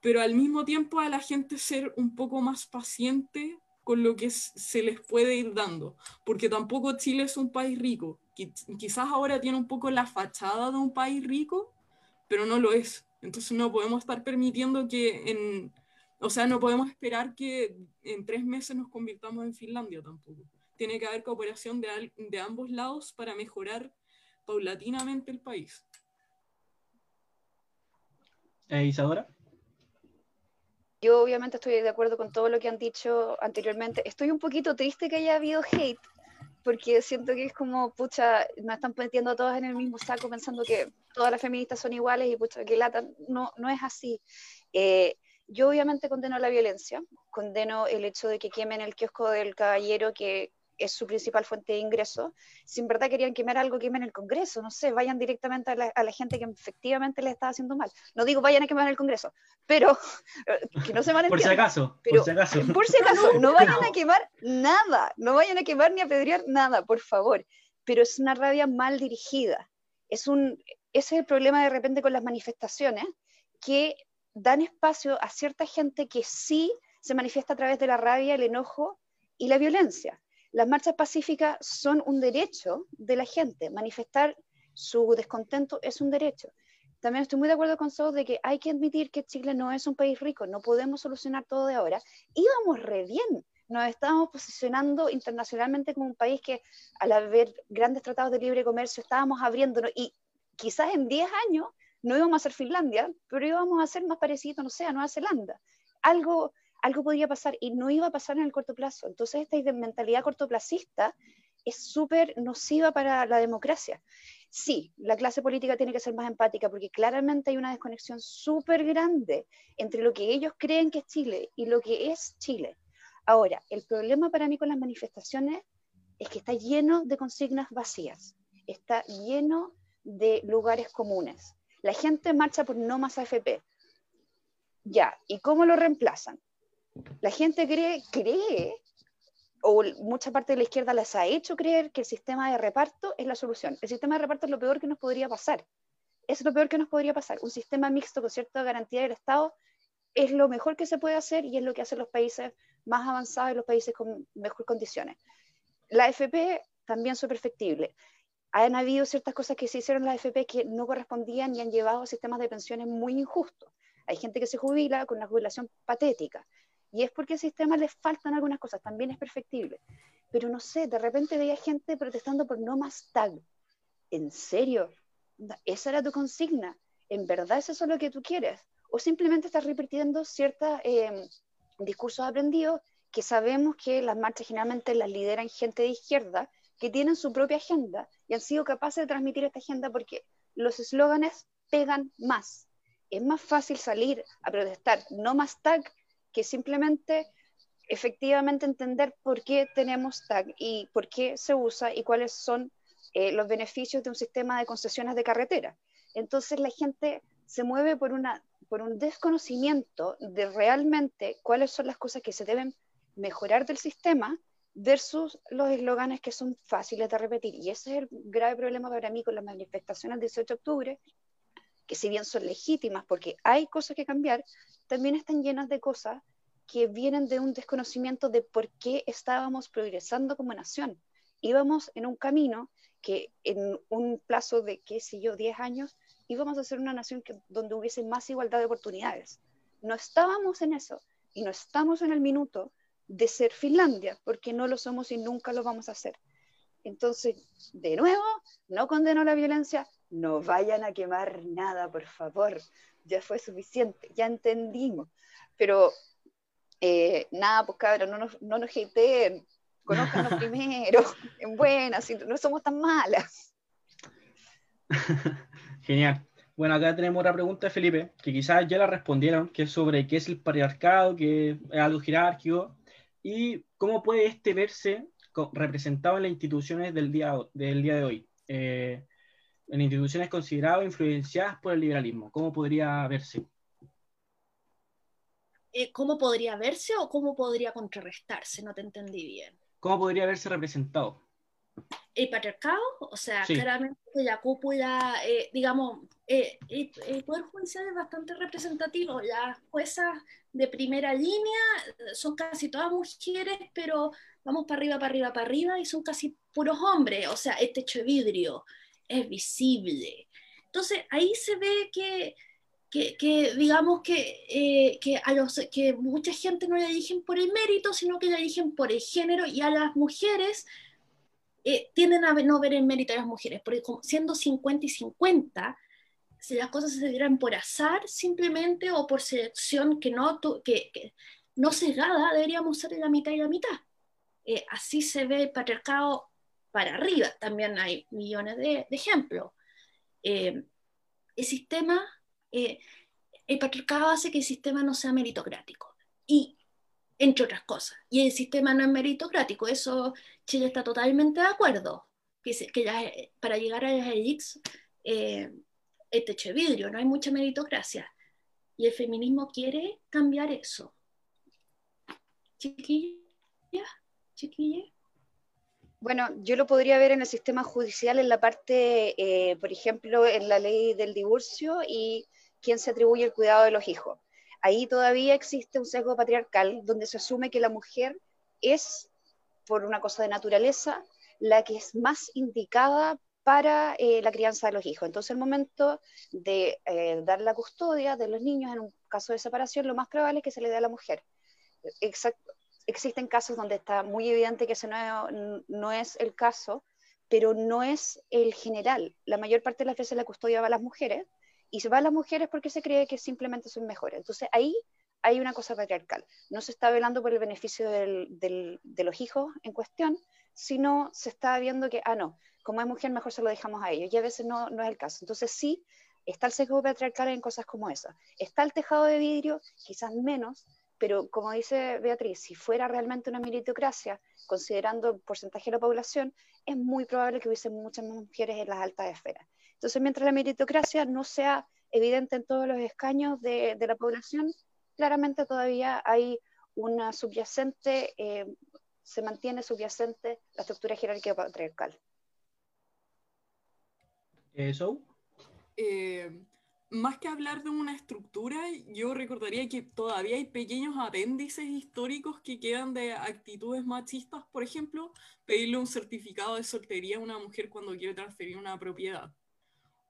pero al mismo tiempo a la gente ser un poco más paciente con lo que se les puede ir dando, porque tampoco Chile es un país rico. Quizás ahora tiene un poco la fachada de un país rico, pero no lo es. Entonces no podemos estar permitiendo que en, o sea, no podemos esperar que en tres meses nos convirtamos en Finlandia tampoco. Tiene que haber cooperación de, de ambos lados para mejorar paulatinamente el país. Eh, Isadora. Yo obviamente estoy de acuerdo con todo lo que han dicho anteriormente. Estoy un poquito triste que haya habido hate, porque siento que es como, pucha, nos están metiendo a todas en el mismo saco pensando que todas las feministas son iguales y pucha, que lata. No, no es así. Eh, yo obviamente condeno la violencia, condeno el hecho de que quemen el kiosco del caballero que es su principal fuente de ingreso. Si en verdad querían quemar algo, quemen el Congreso, no sé, vayan directamente a la, gente que efectivamente le está haciendo mal. No digo vayan a quemar el Congreso, pero que no se van a Por si acaso, por si acaso. Por si acaso, no vayan a quemar nada, no vayan a quemar ni a pedrear nada, por favor. Pero es una rabia mal dirigida. Es un, ese es el problema de repente con las manifestaciones, que dan espacio a cierta gente que sí se manifiesta a través de la rabia, el enojo y la violencia. Las marchas pacíficas son un derecho de la gente. Manifestar su descontento es un derecho. También estoy muy de acuerdo con Saúl de que hay que admitir que Chile no es un país rico, no podemos solucionar todo de ahora. Íbamos re bien, nos estábamos posicionando internacionalmente como un país que al haber grandes tratados de libre comercio estábamos abriéndonos y quizás en 10 años no íbamos a ser Finlandia, pero íbamos a ser más parecido, no sé, a Nueva Zelanda. Algo, algo podría pasar y no iba a pasar en el corto plazo. Entonces esta mentalidad cortoplacista es súper nociva para la democracia. Sí, la clase política tiene que ser más empática porque claramente hay una desconexión súper grande entre lo que ellos creen que es Chile y lo que es Chile. Ahora, el problema para mí con las manifestaciones es que está lleno de consignas vacías, está lleno de lugares comunes. La gente marcha por no más AFP. Ya, ¿y cómo lo reemplazan? La gente cree, cree o mucha parte de la izquierda les ha hecho creer que el sistema de reparto es la solución. El sistema de reparto es lo peor que nos podría pasar. Es lo peor que nos podría pasar. Un sistema mixto con cierta garantía del Estado es lo mejor que se puede hacer y es lo que hacen los países más avanzados y los países con mejores condiciones. La FP también es perfectible. Han habido ciertas cosas que se hicieron en la FP que no correspondían y han llevado a sistemas de pensiones muy injustos. Hay gente que se jubila con una jubilación patética y es porque al sistema le faltan algunas cosas, también es perfectible. Pero no sé, de repente veía gente protestando por no más tag. ¿En serio? ¿Esa era tu consigna? ¿En verdad es eso lo que tú quieres? ¿O simplemente estás repitiendo ciertos em, discursos aprendidos que sabemos que las marchas generalmente las lideran gente de izquierda que tienen su propia agenda y han sido capaces de transmitir esta agenda porque los eslóganes pegan más. Es más fácil salir a protestar no más tag que simplemente efectivamente entender por qué tenemos TAG y por qué se usa y cuáles son eh, los beneficios de un sistema de concesiones de carretera. Entonces la gente se mueve por, una, por un desconocimiento de realmente cuáles son las cosas que se deben mejorar del sistema versus los eslóganes que son fáciles de repetir. Y ese es el grave problema para mí con las manifestaciones del 18 de octubre, que si bien son legítimas porque hay cosas que cambiar, también están llenas de cosas que vienen de un desconocimiento de por qué estábamos progresando como nación. Íbamos en un camino que en un plazo de, qué sé yo, 10 años, íbamos a ser una nación donde hubiese más igualdad de oportunidades. No estábamos en eso y no estamos en el minuto de ser Finlandia, porque no lo somos y nunca lo vamos a hacer. Entonces, de nuevo, no condeno la violencia, no vayan a quemar nada, por favor ya fue suficiente, ya entendimos. Pero eh, nada, pues cabrón, no nos, no nos hateen, conozcanos primero, en buenas, no somos tan malas. Genial. Bueno, acá tenemos otra pregunta de Felipe, que quizás ya la respondieron, que es sobre qué es el patriarcado, que es algo jerárquico, y cómo puede este verse representado en las instituciones del día, del día de hoy. Eh, en instituciones consideradas influenciadas por el liberalismo? ¿Cómo podría verse? Eh, ¿Cómo podría verse o cómo podría contrarrestarse? No te entendí bien. ¿Cómo podría verse representado? El patriarcado, o sea, claramente la cúpula, eh, digamos, eh, el Poder Judicial es bastante representativo. Las juezas de primera línea son casi todas mujeres, pero vamos para arriba, para arriba, para arriba, y son casi puros hombres, o sea, este techo de vidrio es visible. Entonces ahí se ve que, que, digamos que, eh, que, a los, que mucha gente no le eligen por el mérito, sino que le eligen por el género y a las mujeres eh, tienden a no ver el mérito a las mujeres, porque siendo 50 y 50, si las cosas se dieran por azar simplemente o por selección que no, que, que no sesgada, deberíamos ser la mitad y la mitad. Eh, así se ve el patriarcado para arriba. También hay millones de, ejemplos. Eh, el sistema, eh, el patriarcado hace que el sistema no sea meritocrático. Y, entre otras cosas, y el sistema no es meritocrático. Eso Chile está totalmente de acuerdo. Que, que para llegar a las elites, eh, el techo de vidrio, no hay mucha meritocracia. Y el feminismo quiere cambiar eso. Chiquilla, chiquilla. Bueno, yo lo podría ver en el sistema judicial en la parte, eh, por ejemplo, en la ley del divorcio y quién se atribuye el cuidado de los hijos. Ahí todavía existe un sesgo patriarcal donde se asume que la mujer es, por una cosa de naturaleza, la que es más indicada para eh, la crianza de los hijos. Entonces, el momento de eh, dar la custodia de los niños en un caso de separación, lo más probable es que se le dé a la mujer. Exacto existen casos donde está muy evidente que ese no, es el caso, pero no es el general. La mayor parte de las veces la custodia va a las mujeres y se va a las mujeres porque se cree que simplemente son mejores. Entonces ahí hay una cosa patriarcal. No se está velando por el beneficio de los hijos en cuestión, sino se está viendo que, ah, no, como es mujer, mejor se lo dejamos a ellos. Y a veces no, no es el caso. Entonces sí, está el sesgo patriarcal en cosas como esa. Está el tejado de vidrio, quizás menos, pero como dice Beatriz, si fuera realmente una meritocracia, considerando el porcentaje de la población, es muy probable que hubiesen muchas más mujeres en las altas esferas. Entonces, mientras la meritocracia no sea evidente en todos los escaños de, la población, claramente todavía hay una subyacente, eh, se mantiene subyacente la estructura jerárquica patriarcal. ¿Eso? Eh, más que hablar de una estructura, yo recordaría que todavía hay pequeños apéndices históricos que quedan de actitudes machistas, por ejemplo, pedirle un certificado de soltería a una mujer cuando quiere transferir una propiedad.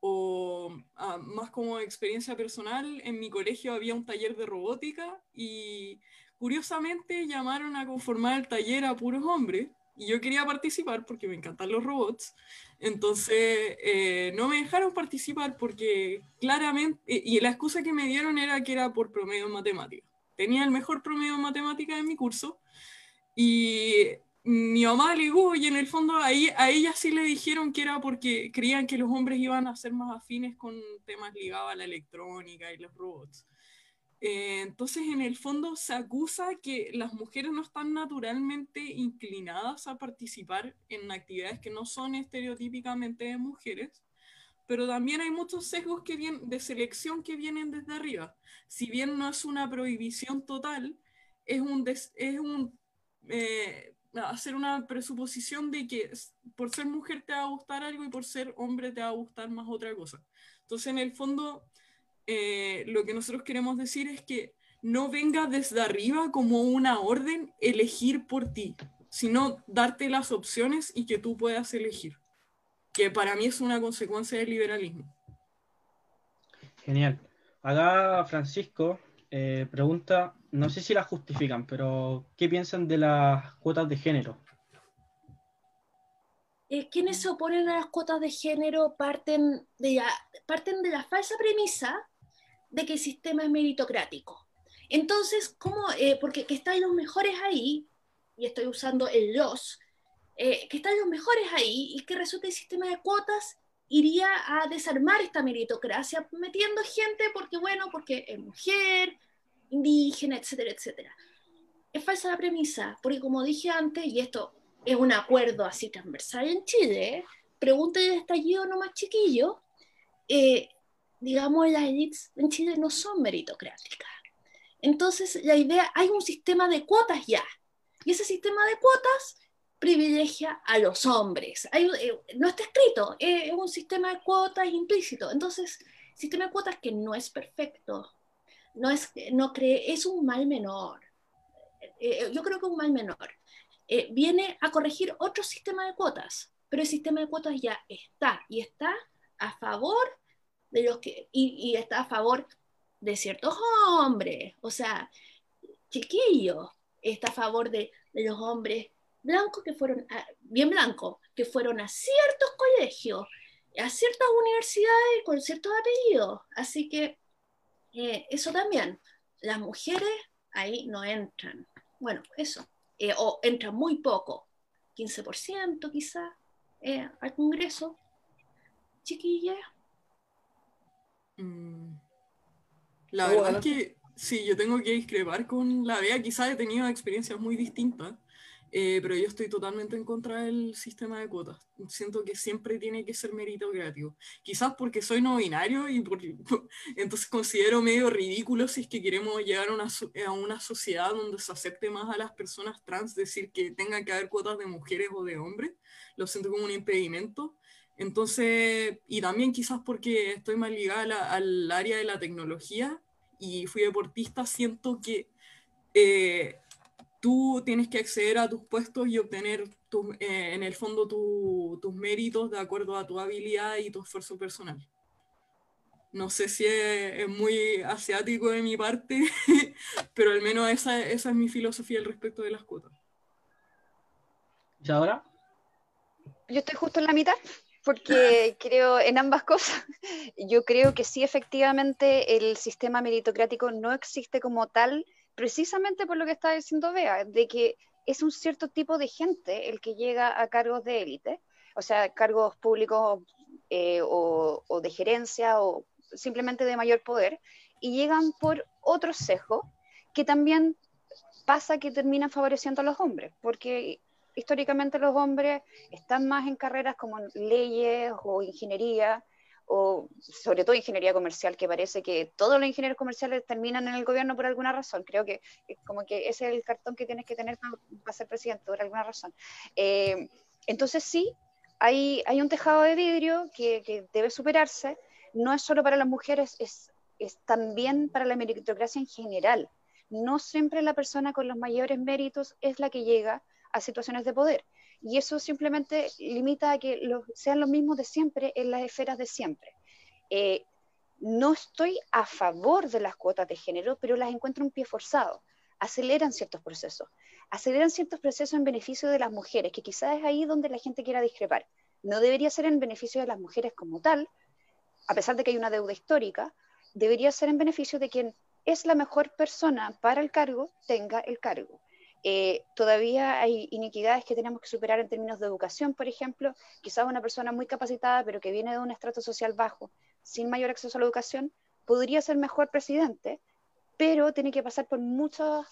O ah, más como experiencia personal, en mi colegio había un taller de robótica y curiosamente llamaron a conformar el taller a puros hombres y yo quería participar porque me encantan los robots. Entonces, eh, no me dejaron participar porque claramente, y la excusa que me dieron era que era por promedio en matemáticas. Tenía el mejor promedio en matemáticas en mi curso y mi mamá alegó y en el fondo ahí, a ella sí le dijeron que era porque creían que los hombres iban a ser más afines con temas ligados a la electrónica y los robots. Eh, entonces, en el fondo, se acusa que las mujeres no están naturalmente inclinadas a participar en actividades que no son estereotípicamente de mujeres, pero también hay muchos sesgos que vienen, de selección que vienen desde arriba. Si bien no es una prohibición total, es un, es un eh, hacer una presuposición de que por ser mujer te va a gustar algo y por ser hombre te va a gustar más otra cosa. Entonces, en el fondo, eh, lo que nosotros queremos decir es que no venga desde arriba como una orden elegir por ti, sino darte las opciones y que tú puedas elegir, que para mí es una consecuencia del liberalismo. Genial. Acá Francisco eh, pregunta, no sé si las justifican, pero ¿qué piensan de las cuotas de género? Eh, quienes se oponen a las cuotas de género parten de, parten de la falsa premisa de que el sistema es meritocrático. Entonces, ¿cómo? Eh, porque que están los mejores ahí, y estoy usando el los, eh, que están los mejores ahí, y que resulta el sistema de cuotas iría a desarmar esta meritocracia, metiendo gente porque, bueno, porque es mujer, indígena, etcétera, etcétera. Es falsa la premisa, porque como dije antes, y esto es un acuerdo así transversal en Chile, pregunta de estallido no más chiquillo, eh, digamos, las élites en Chile no son meritocráticas. Entonces, la idea, hay un sistema de cuotas ya, y ese sistema de cuotas privilegia a los hombres. Eh, no está escrito, es un sistema de cuotas implícito. Entonces, sistema de cuotas que no es perfecto, no es, no cree, es un mal menor. Eh, eh, yo creo que un mal menor. viene a corregir otro sistema de cuotas, pero el sistema de cuotas ya está, y está a favor de los que, y, está a favor de ciertos hombres, o sea, chiquillos, está a favor de, los hombres blancos que fueron, bien blancos, que fueron a ciertos colegios, a ciertas universidades con ciertos apellidos. Así que eh, eso también, las mujeres ahí no entran. Bueno, eso, eh, o entran muy poco, 15% quizá eh, al Congreso. Chiquillas, Mm. La verdad es que sí, yo tengo que discrepar con la Bea, quizás he tenido experiencias muy distintas. Eh, pero yo estoy totalmente en contra del sistema de cuotas. Siento que siempre tiene que ser meritocrático. Quizás porque soy no binario y entonces considero medio ridículo si es que queremos llegar a una, a una sociedad donde se acepte más a las personas trans, decir que tenga que haber cuotas de mujeres o de hombres. Lo siento como un impedimento. Entonces, y también quizás porque estoy más ligada al área de la tecnología y fui deportista, siento que eh, tú tienes que acceder a tus puestos y obtener eh, en el fondo tus méritos de acuerdo a tu habilidad y tu esfuerzo personal. No sé si es, muy asiático de mi parte, pero al menos esa, esa es mi filosofía al respecto de las cuotas. ¿Y ahora? Yo estoy justo en la mitad porque creo en ambas cosas. Yo creo que sí, efectivamente, el sistema meritocrático no existe como tal, precisamente por lo que está diciendo Bea, de que es un cierto tipo de gente el que llega a cargos de élite, o sea, cargos públicos eh, o, o, de gerencia o simplemente de mayor poder, y llegan por otro sesgo que también pasa que terminan favoreciendo a los hombres, porque históricamente los hombres están más en carreras como leyes o ingeniería, o sobre todo ingeniería comercial, que parece que todos los ingenieros comerciales terminan en el gobierno por alguna razón. Creo que como que ese es el cartón que tienes que tener para, ser presidente por alguna razón. Eh, entonces sí, hay, hay un tejado de vidrio que, que, debe superarse. No es solo para las mujeres, es, es también para la meritocracia en general. No siempre la persona con los mayores méritos es la que llega a situaciones de poder. Y eso simplemente limita a que sean los mismos de siempre en las esferas de siempre. Eh, no estoy a favor de las cuotas de género, pero las encuentro un pie forzado. Aceleran ciertos procesos. Aceleran ciertos procesos en beneficio de las mujeres, que quizás es ahí donde la gente quiera discrepar. No debería ser en beneficio de las mujeres como tal, a pesar de que hay una deuda histórica, debería ser en beneficio de quien es la mejor persona para el cargo, tenga el cargo. Eh, todavía hay inequidades que tenemos que superar en términos de educación, por ejemplo. Quizás una persona muy capacitada, pero que viene de un estrato social bajo, sin mayor acceso a la educación, podría ser mejor presidente, pero tiene que pasar por muchas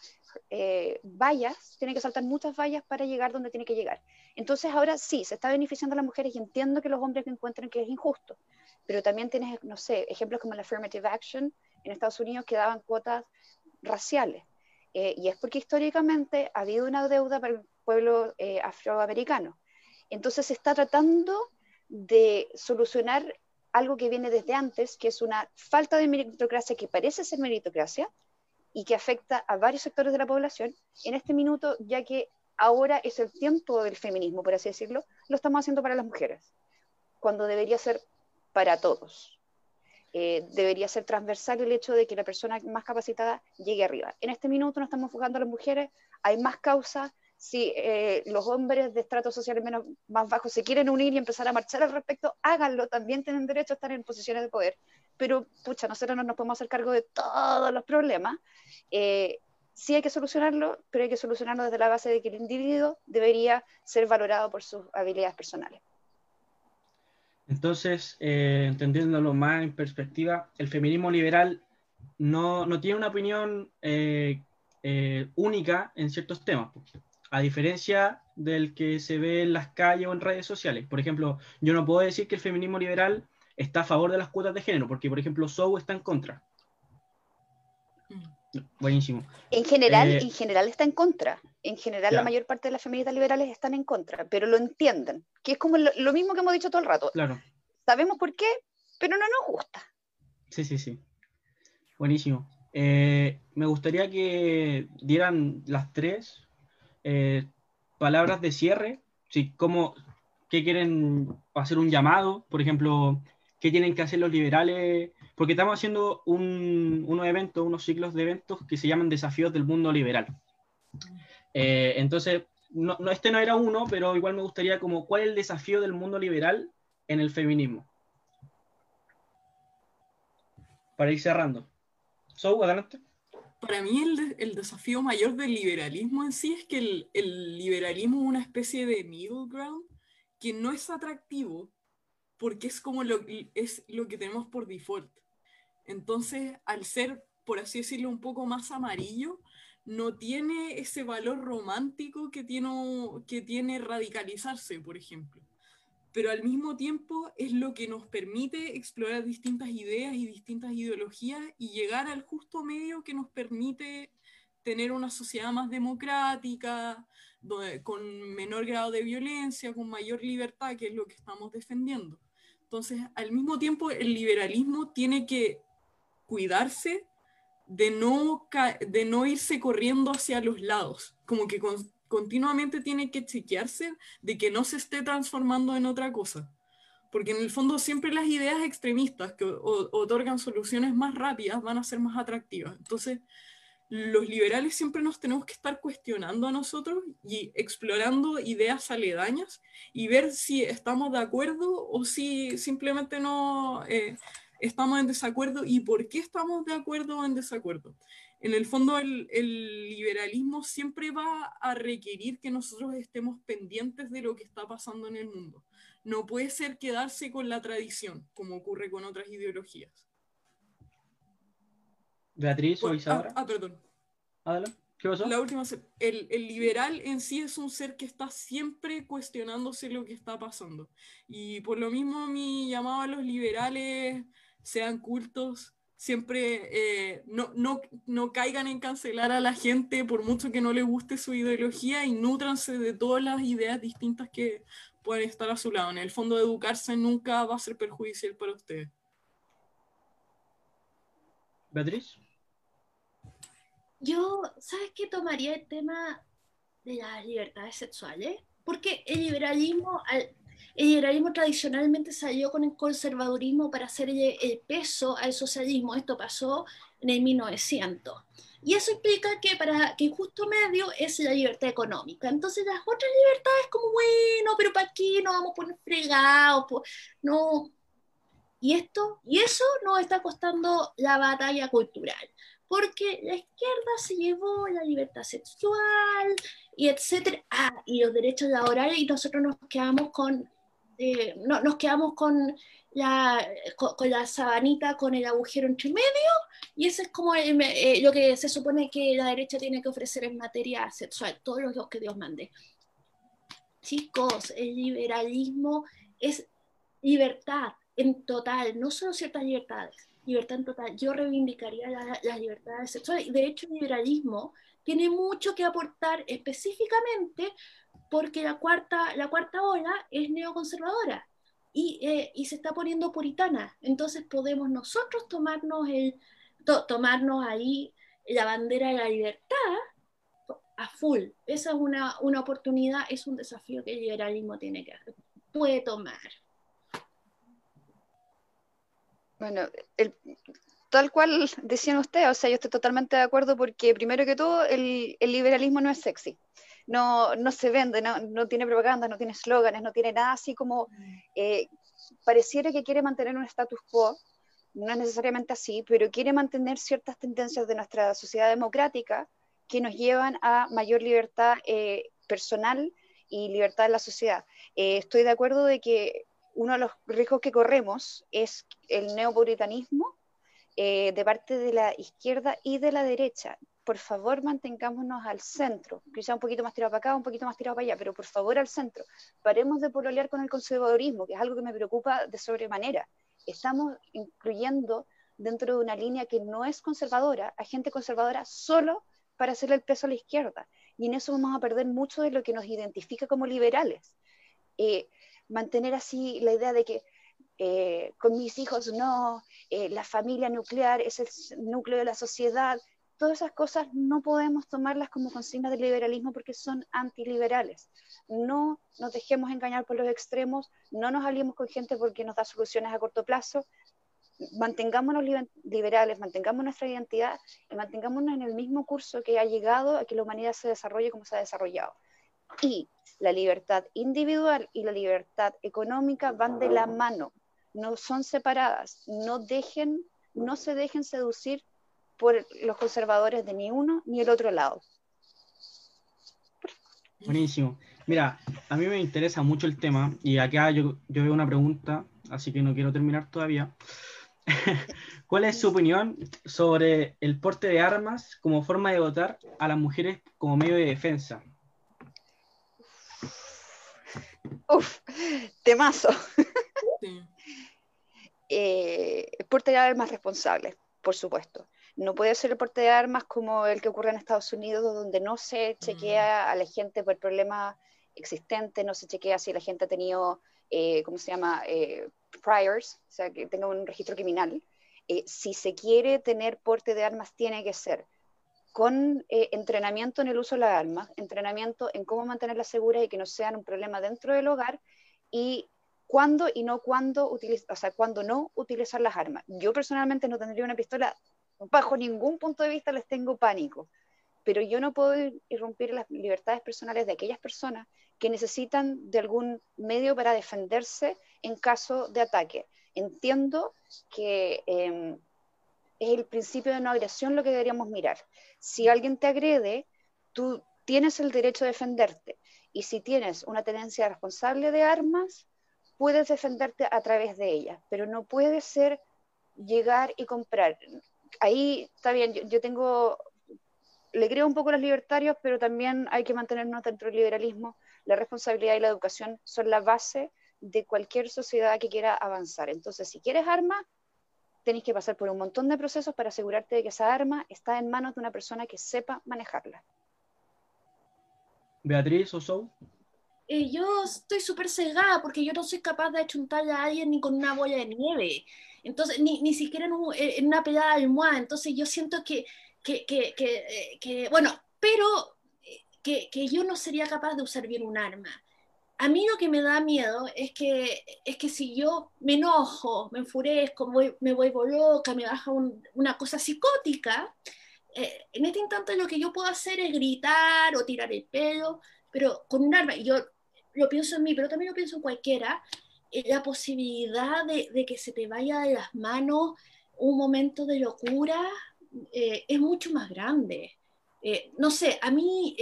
eh, vallas, tiene que saltar muchas vallas para llegar donde tiene que llegar. Entonces ahora sí, se está beneficiando a las mujeres y entiendo que los hombres encuentran que es injusto, pero también tienes, no sé, ejemplos como la affirmative action en Estados Unidos que daban cuotas raciales eh, y es porque históricamente ha habido una deuda para el pueblo eh, afroamericano. Entonces se está tratando de solucionar algo que viene desde antes, que es una falta de meritocracia que parece ser meritocracia y que afecta a varios sectores de la población en este minuto, ya que ahora es el tiempo del feminismo, por así decirlo, lo estamos haciendo para las mujeres, cuando debería ser para todos. Eh, debería ser transversal el hecho de que la persona más capacitada llegue arriba. En este minuto nos estamos enfocando a las mujeres, hay más causas. Si eh, los hombres de estratos sociales menos, más bajos se quieren unir y empezar a marchar al respecto, háganlo, también tienen derecho a estar en posiciones de poder. Pero, pucha, nosotros no nos podemos hacer cargo de todos los problemas. Eh, sí hay que solucionarlo, pero hay que solucionarlo desde la base de que el individuo debería ser valorado por sus habilidades personales. Entonces, eh, entendiéndolo más en perspectiva, el feminismo liberal no, no tiene una opinión eh, eh, única en ciertos temas, a diferencia del que se ve en las calles o en redes sociales. Por ejemplo, yo no puedo decir que el feminismo liberal está a favor de las cuotas de género, porque, por ejemplo, Sou está en contra. Buenísimo. En general, en general está en contra. En general, la mayor parte de las feministas liberales están en contra, pero lo entienden, que es como lo, mismo que hemos dicho todo el rato. Claro. Sabemos por qué, pero no nos gusta. Sí, sí, sí. Buenísimo. Eh, me gustaría que dieran las tres eh, palabras de cierre, sí, cómo, qué quieren hacer un llamado, por ejemplo, qué tienen que hacer los liberales, porque estamos haciendo un, unos eventos, unos ciclos de eventos que se llaman desafíos del mundo liberal. Eh, entonces, no, este no era uno, pero igual me gustaría como, ¿cuál es el desafío del mundo liberal en el feminismo? Para ir cerrando. So, adelante. Para mí el, desafío mayor del liberalismo en sí es que el liberalismo es una especie de middle ground que no es atractivo porque es como lo, es lo que tenemos por default. Entonces, al ser, por así decirlo, un poco más amarillo, no tiene ese valor romántico que tiene, que tiene radicalizarse, por ejemplo. Pero al mismo tiempo es lo que nos permite explorar distintas ideas y distintas ideologías y llegar al justo medio que nos permite tener una sociedad más democrática, con menor grado de violencia, con mayor libertad, que es lo que estamos defendiendo. Entonces, al mismo tiempo, el liberalismo tiene que cuidarse de no, de no irse corriendo hacia los lados, como que continuamente tiene que chequearse de que no se esté transformando en otra cosa. Porque en el fondo siempre las ideas extremistas que otorgan soluciones más rápidas van a ser más atractivas. Entonces, los liberales siempre nos tenemos que estar cuestionando a nosotros y explorando ideas aledañas y ver si estamos de acuerdo o si simplemente no eh, estamos en desacuerdo y por qué estamos de acuerdo o en desacuerdo. En el fondo, el, el liberalismo siempre va a requerir que nosotros estemos pendientes de lo que está pasando en el mundo. No puede ser quedarse con la tradición, como ocurre con otras ideologías. Beatriz o Isadora. Ah, ah, perdón. ¿Qué pasó? La última, el, el, liberal en sí es un ser que está siempre cuestionándose lo que está pasando. Y por lo mismo mi llamado a los liberales sean cultos, siempre eh, no, no, no, caigan en cancelar a la gente por mucho que no le guste su ideología y nutranse de todas las ideas distintas que pueden estar a su lado. En el fondo, educarse nunca va a ser perjudicial para ustedes. Beatriz. Yo, ¿sabes qué? Tomaría el tema de las libertades sexuales, porque el liberalismo, el liberalismo tradicionalmente salió con el conservadurismo para hacer el, peso al socialismo. Esto pasó en el 1900. Y eso implica que para que justo medio es la libertad económica. Entonces las otras libertades como, bueno, pero ¿para qué nos vamos a poner fregados? No. Y esto, y eso nos está costando la batalla cultural porque la izquierda se llevó la libertad sexual y etcétera, ah, y los derechos laborales y nosotros nos quedamos con, eh, no, nos quedamos con la, con, la sabanita con el agujero entre medio y eso es como eh, lo que se supone que la derecha tiene que ofrecer en materia sexual, todos los que Dios mande. Chicos, el liberalismo es libertad en total, no solo ciertas libertades libertad total. Yo reivindicaría las la libertades sexuales. De hecho, el liberalismo tiene mucho que aportar específicamente porque la cuarta, la cuarta ola es neoconservadora y, eh, y se está poniendo puritana. Entonces podemos nosotros tomarnos, el, tomarnos ahí la bandera de la libertad a full. Esa es una, una oportunidad, es un desafío que el liberalismo tiene que puede tomar. Bueno, el, tal cual decían ustedes, o sea, yo estoy totalmente de acuerdo porque primero que todo el, liberalismo no es sexy, no, no se vende, no, no, tiene propaganda, no tiene eslóganes, no tiene nada así como, eh, pareciera que quiere mantener un status quo, no es necesariamente así, pero quiere mantener ciertas tendencias de nuestra sociedad democrática que nos llevan a mayor libertad eh, personal y libertad en la sociedad. Eh, estoy de acuerdo de que uno de los riesgos que corremos es el neopuritanismo eh, de parte de la izquierda y de la derecha. Por favor, mantengámonos al centro, quizá un poquito más tirado para acá, un poquito más tirado para allá, pero por favor al centro. Paremos de pololear con el conservadurismo, que es algo que me preocupa de sobremanera. Estamos incluyendo dentro de una línea que no es conservadora a gente conservadora solo para hacerle el peso a la izquierda. Y en eso vamos a perder mucho de lo que nos identifica como liberales. Eh, mantener así la idea de que eh, con mis hijos no, eh, la familia nuclear es el núcleo de la sociedad, todas esas cosas no podemos tomarlas como consignas del liberalismo porque son antiliberales. No nos dejemos engañar por los extremos, no nos aliemos con gente porque nos da soluciones a corto plazo, mantengámonos liberales, mantengamos nuestra identidad y mantengámonos en el mismo curso que ha llegado a que la humanidad se desarrolle como se ha desarrollado. Y la libertad individual y la libertad económica van de la mano, no son separadas. No, dejen, no se dejen seducir por los conservadores de ni uno ni el otro lado. Buenísimo. Mira, a mí me interesa mucho el tema y acá yo, yo veo una pregunta, así que no quiero terminar todavía. ¿Cuál es su opinión sobre el porte de armas como forma de votar a las mujeres como medio de defensa? Uf, temazo. Eh, el porte de armas responsable, por supuesto. No puede ser el porte de armas como el que ocurre en Estados Unidos, donde no se chequea mm. a la gente por problemas existentes, no se chequea si la gente ha tenido, eh, ¿cómo se llama?, eh, priors, o sea, que tenga un registro criminal. si se quiere tener porte de armas, tiene que ser con entrenamiento en el uso de las armas, entrenamiento en cómo mantenerlas seguras y que no sean un problema dentro del hogar y cuándo y no cuándo o sea, cuándo no utilizar las armas. Yo personalmente no tendría una pistola, bajo ningún punto de vista les tengo pánico, pero yo no puedo irrumpir las libertades personales de aquellas personas que necesitan de algún medio para defenderse en caso de ataque. Entiendo que em, es el principio de no agresión lo que deberíamos mirar. Si alguien te agrede, tú tienes el derecho a defenderte. Y si tienes una tenencia responsable de armas, puedes defenderte a través de ella, pero no puede ser llegar y comprar. Ahí está bien, yo, tengo, le creo un poco a los libertarios, pero también hay que mantenernos dentro del liberalismo. La responsabilidad y la educación son la base de cualquier sociedad que quiera avanzar. Entonces, si quieres armas, tenéis que pasar por un montón de procesos para asegurarte de que esa arma está en manos de una persona que sepa manejarla. Beatriz Oso. Eh, yo estoy súper cegada porque yo no soy capaz de achuntarle a alguien ni con una boya de nieve. Entonces, ni, ni siquiera en, en, una pelada de almohada. Entonces, yo siento que, que, que, que eh, bueno, pero eh, que, que, yo no sería capaz de usar bien un arma. A mí lo que me da miedo es que, es que si yo me enojo, me enfurezco, me vuelvo loca, me baja una cosa psicótica, en este instante lo que yo puedo hacer es gritar o tirar el pelo, pero con un arma. Y yo lo pienso en mí, pero también lo pienso en cualquiera, eh, la posibilidad de, que se te vaya de las manos un momento de locura eh, es mucho más grande. Eh, no sé, a mí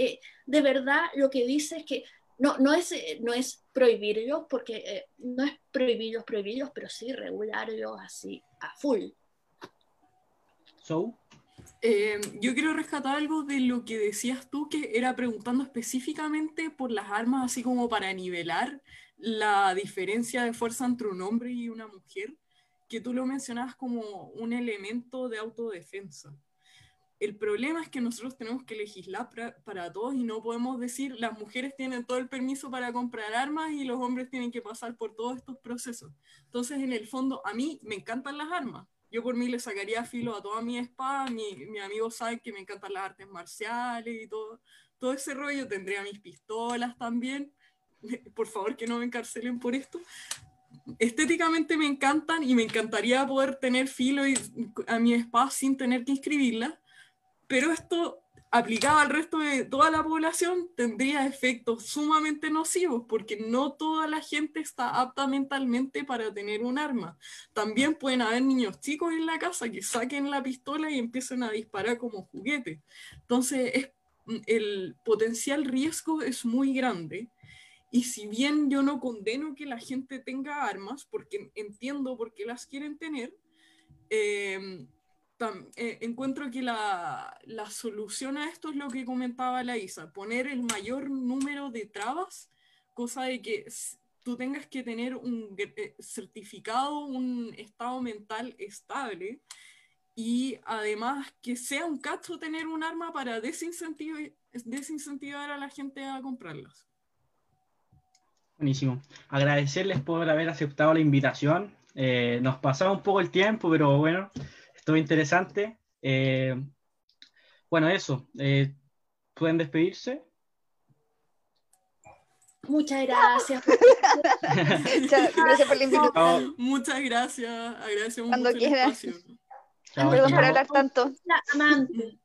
de verdad lo que dice es que no, no, es, no es prohibirlos, porque no es prohibirlos, prohibirlos, pero sí regularlos así a full. So, eh, yo quiero rescatar algo de lo que decías tú, que era preguntando específicamente por las armas, así como para nivelar la diferencia de fuerza entre un hombre y una mujer, que tú lo mencionabas como un elemento de autodefensa. El problema es que nosotros tenemos que legislar para, todos y no podemos decir las mujeres tienen todo el permiso para comprar armas y los hombres tienen que pasar por todos estos procesos. Entonces, en el fondo, a mí me encantan las armas, yo por mí le sacaría filo a toda mi espada, mi, mi amigo sabe que me encantan las artes marciales y todo, todo ese rollo, tendría mis pistolas también, por favor que no me encarcelen por esto. Estéticamente me encantan y me encantaría poder tener filo a mi espada sin tener que inscribirla, pero esto aplicado al resto de toda la población tendría efectos sumamente nocivos porque no toda la gente está apta mentalmente para tener un arma. También pueden haber niños chicos en la casa que saquen la pistola y empiecen a disparar como juguete. Entonces el potencial riesgo es muy grande. Y si bien yo no condeno que la gente tenga armas, porque entiendo por qué las quieren tener, eh, eh, encuentro que la, la, solución a esto es lo que comentaba la Isa, poner el mayor número de trabas, cosa de que tú tengas que tener un eh, certificado, un estado mental estable y además que sea un cacho tener un arma para desincentivar, desincentivar a la gente a comprarlas. Buenísimo. Agradecerles por haber aceptado la invitación. Eh, nos pasaba un poco el tiempo, pero bueno, estuvo interesante. Eh, bueno, eso. Eh, ¿Pueden despedirse? Muchas gracias. Muchas gracias por la invitación. Muchas gracias. Agradecemos Cuando mucho el espacio. Perdón por hablar tanto. Amante.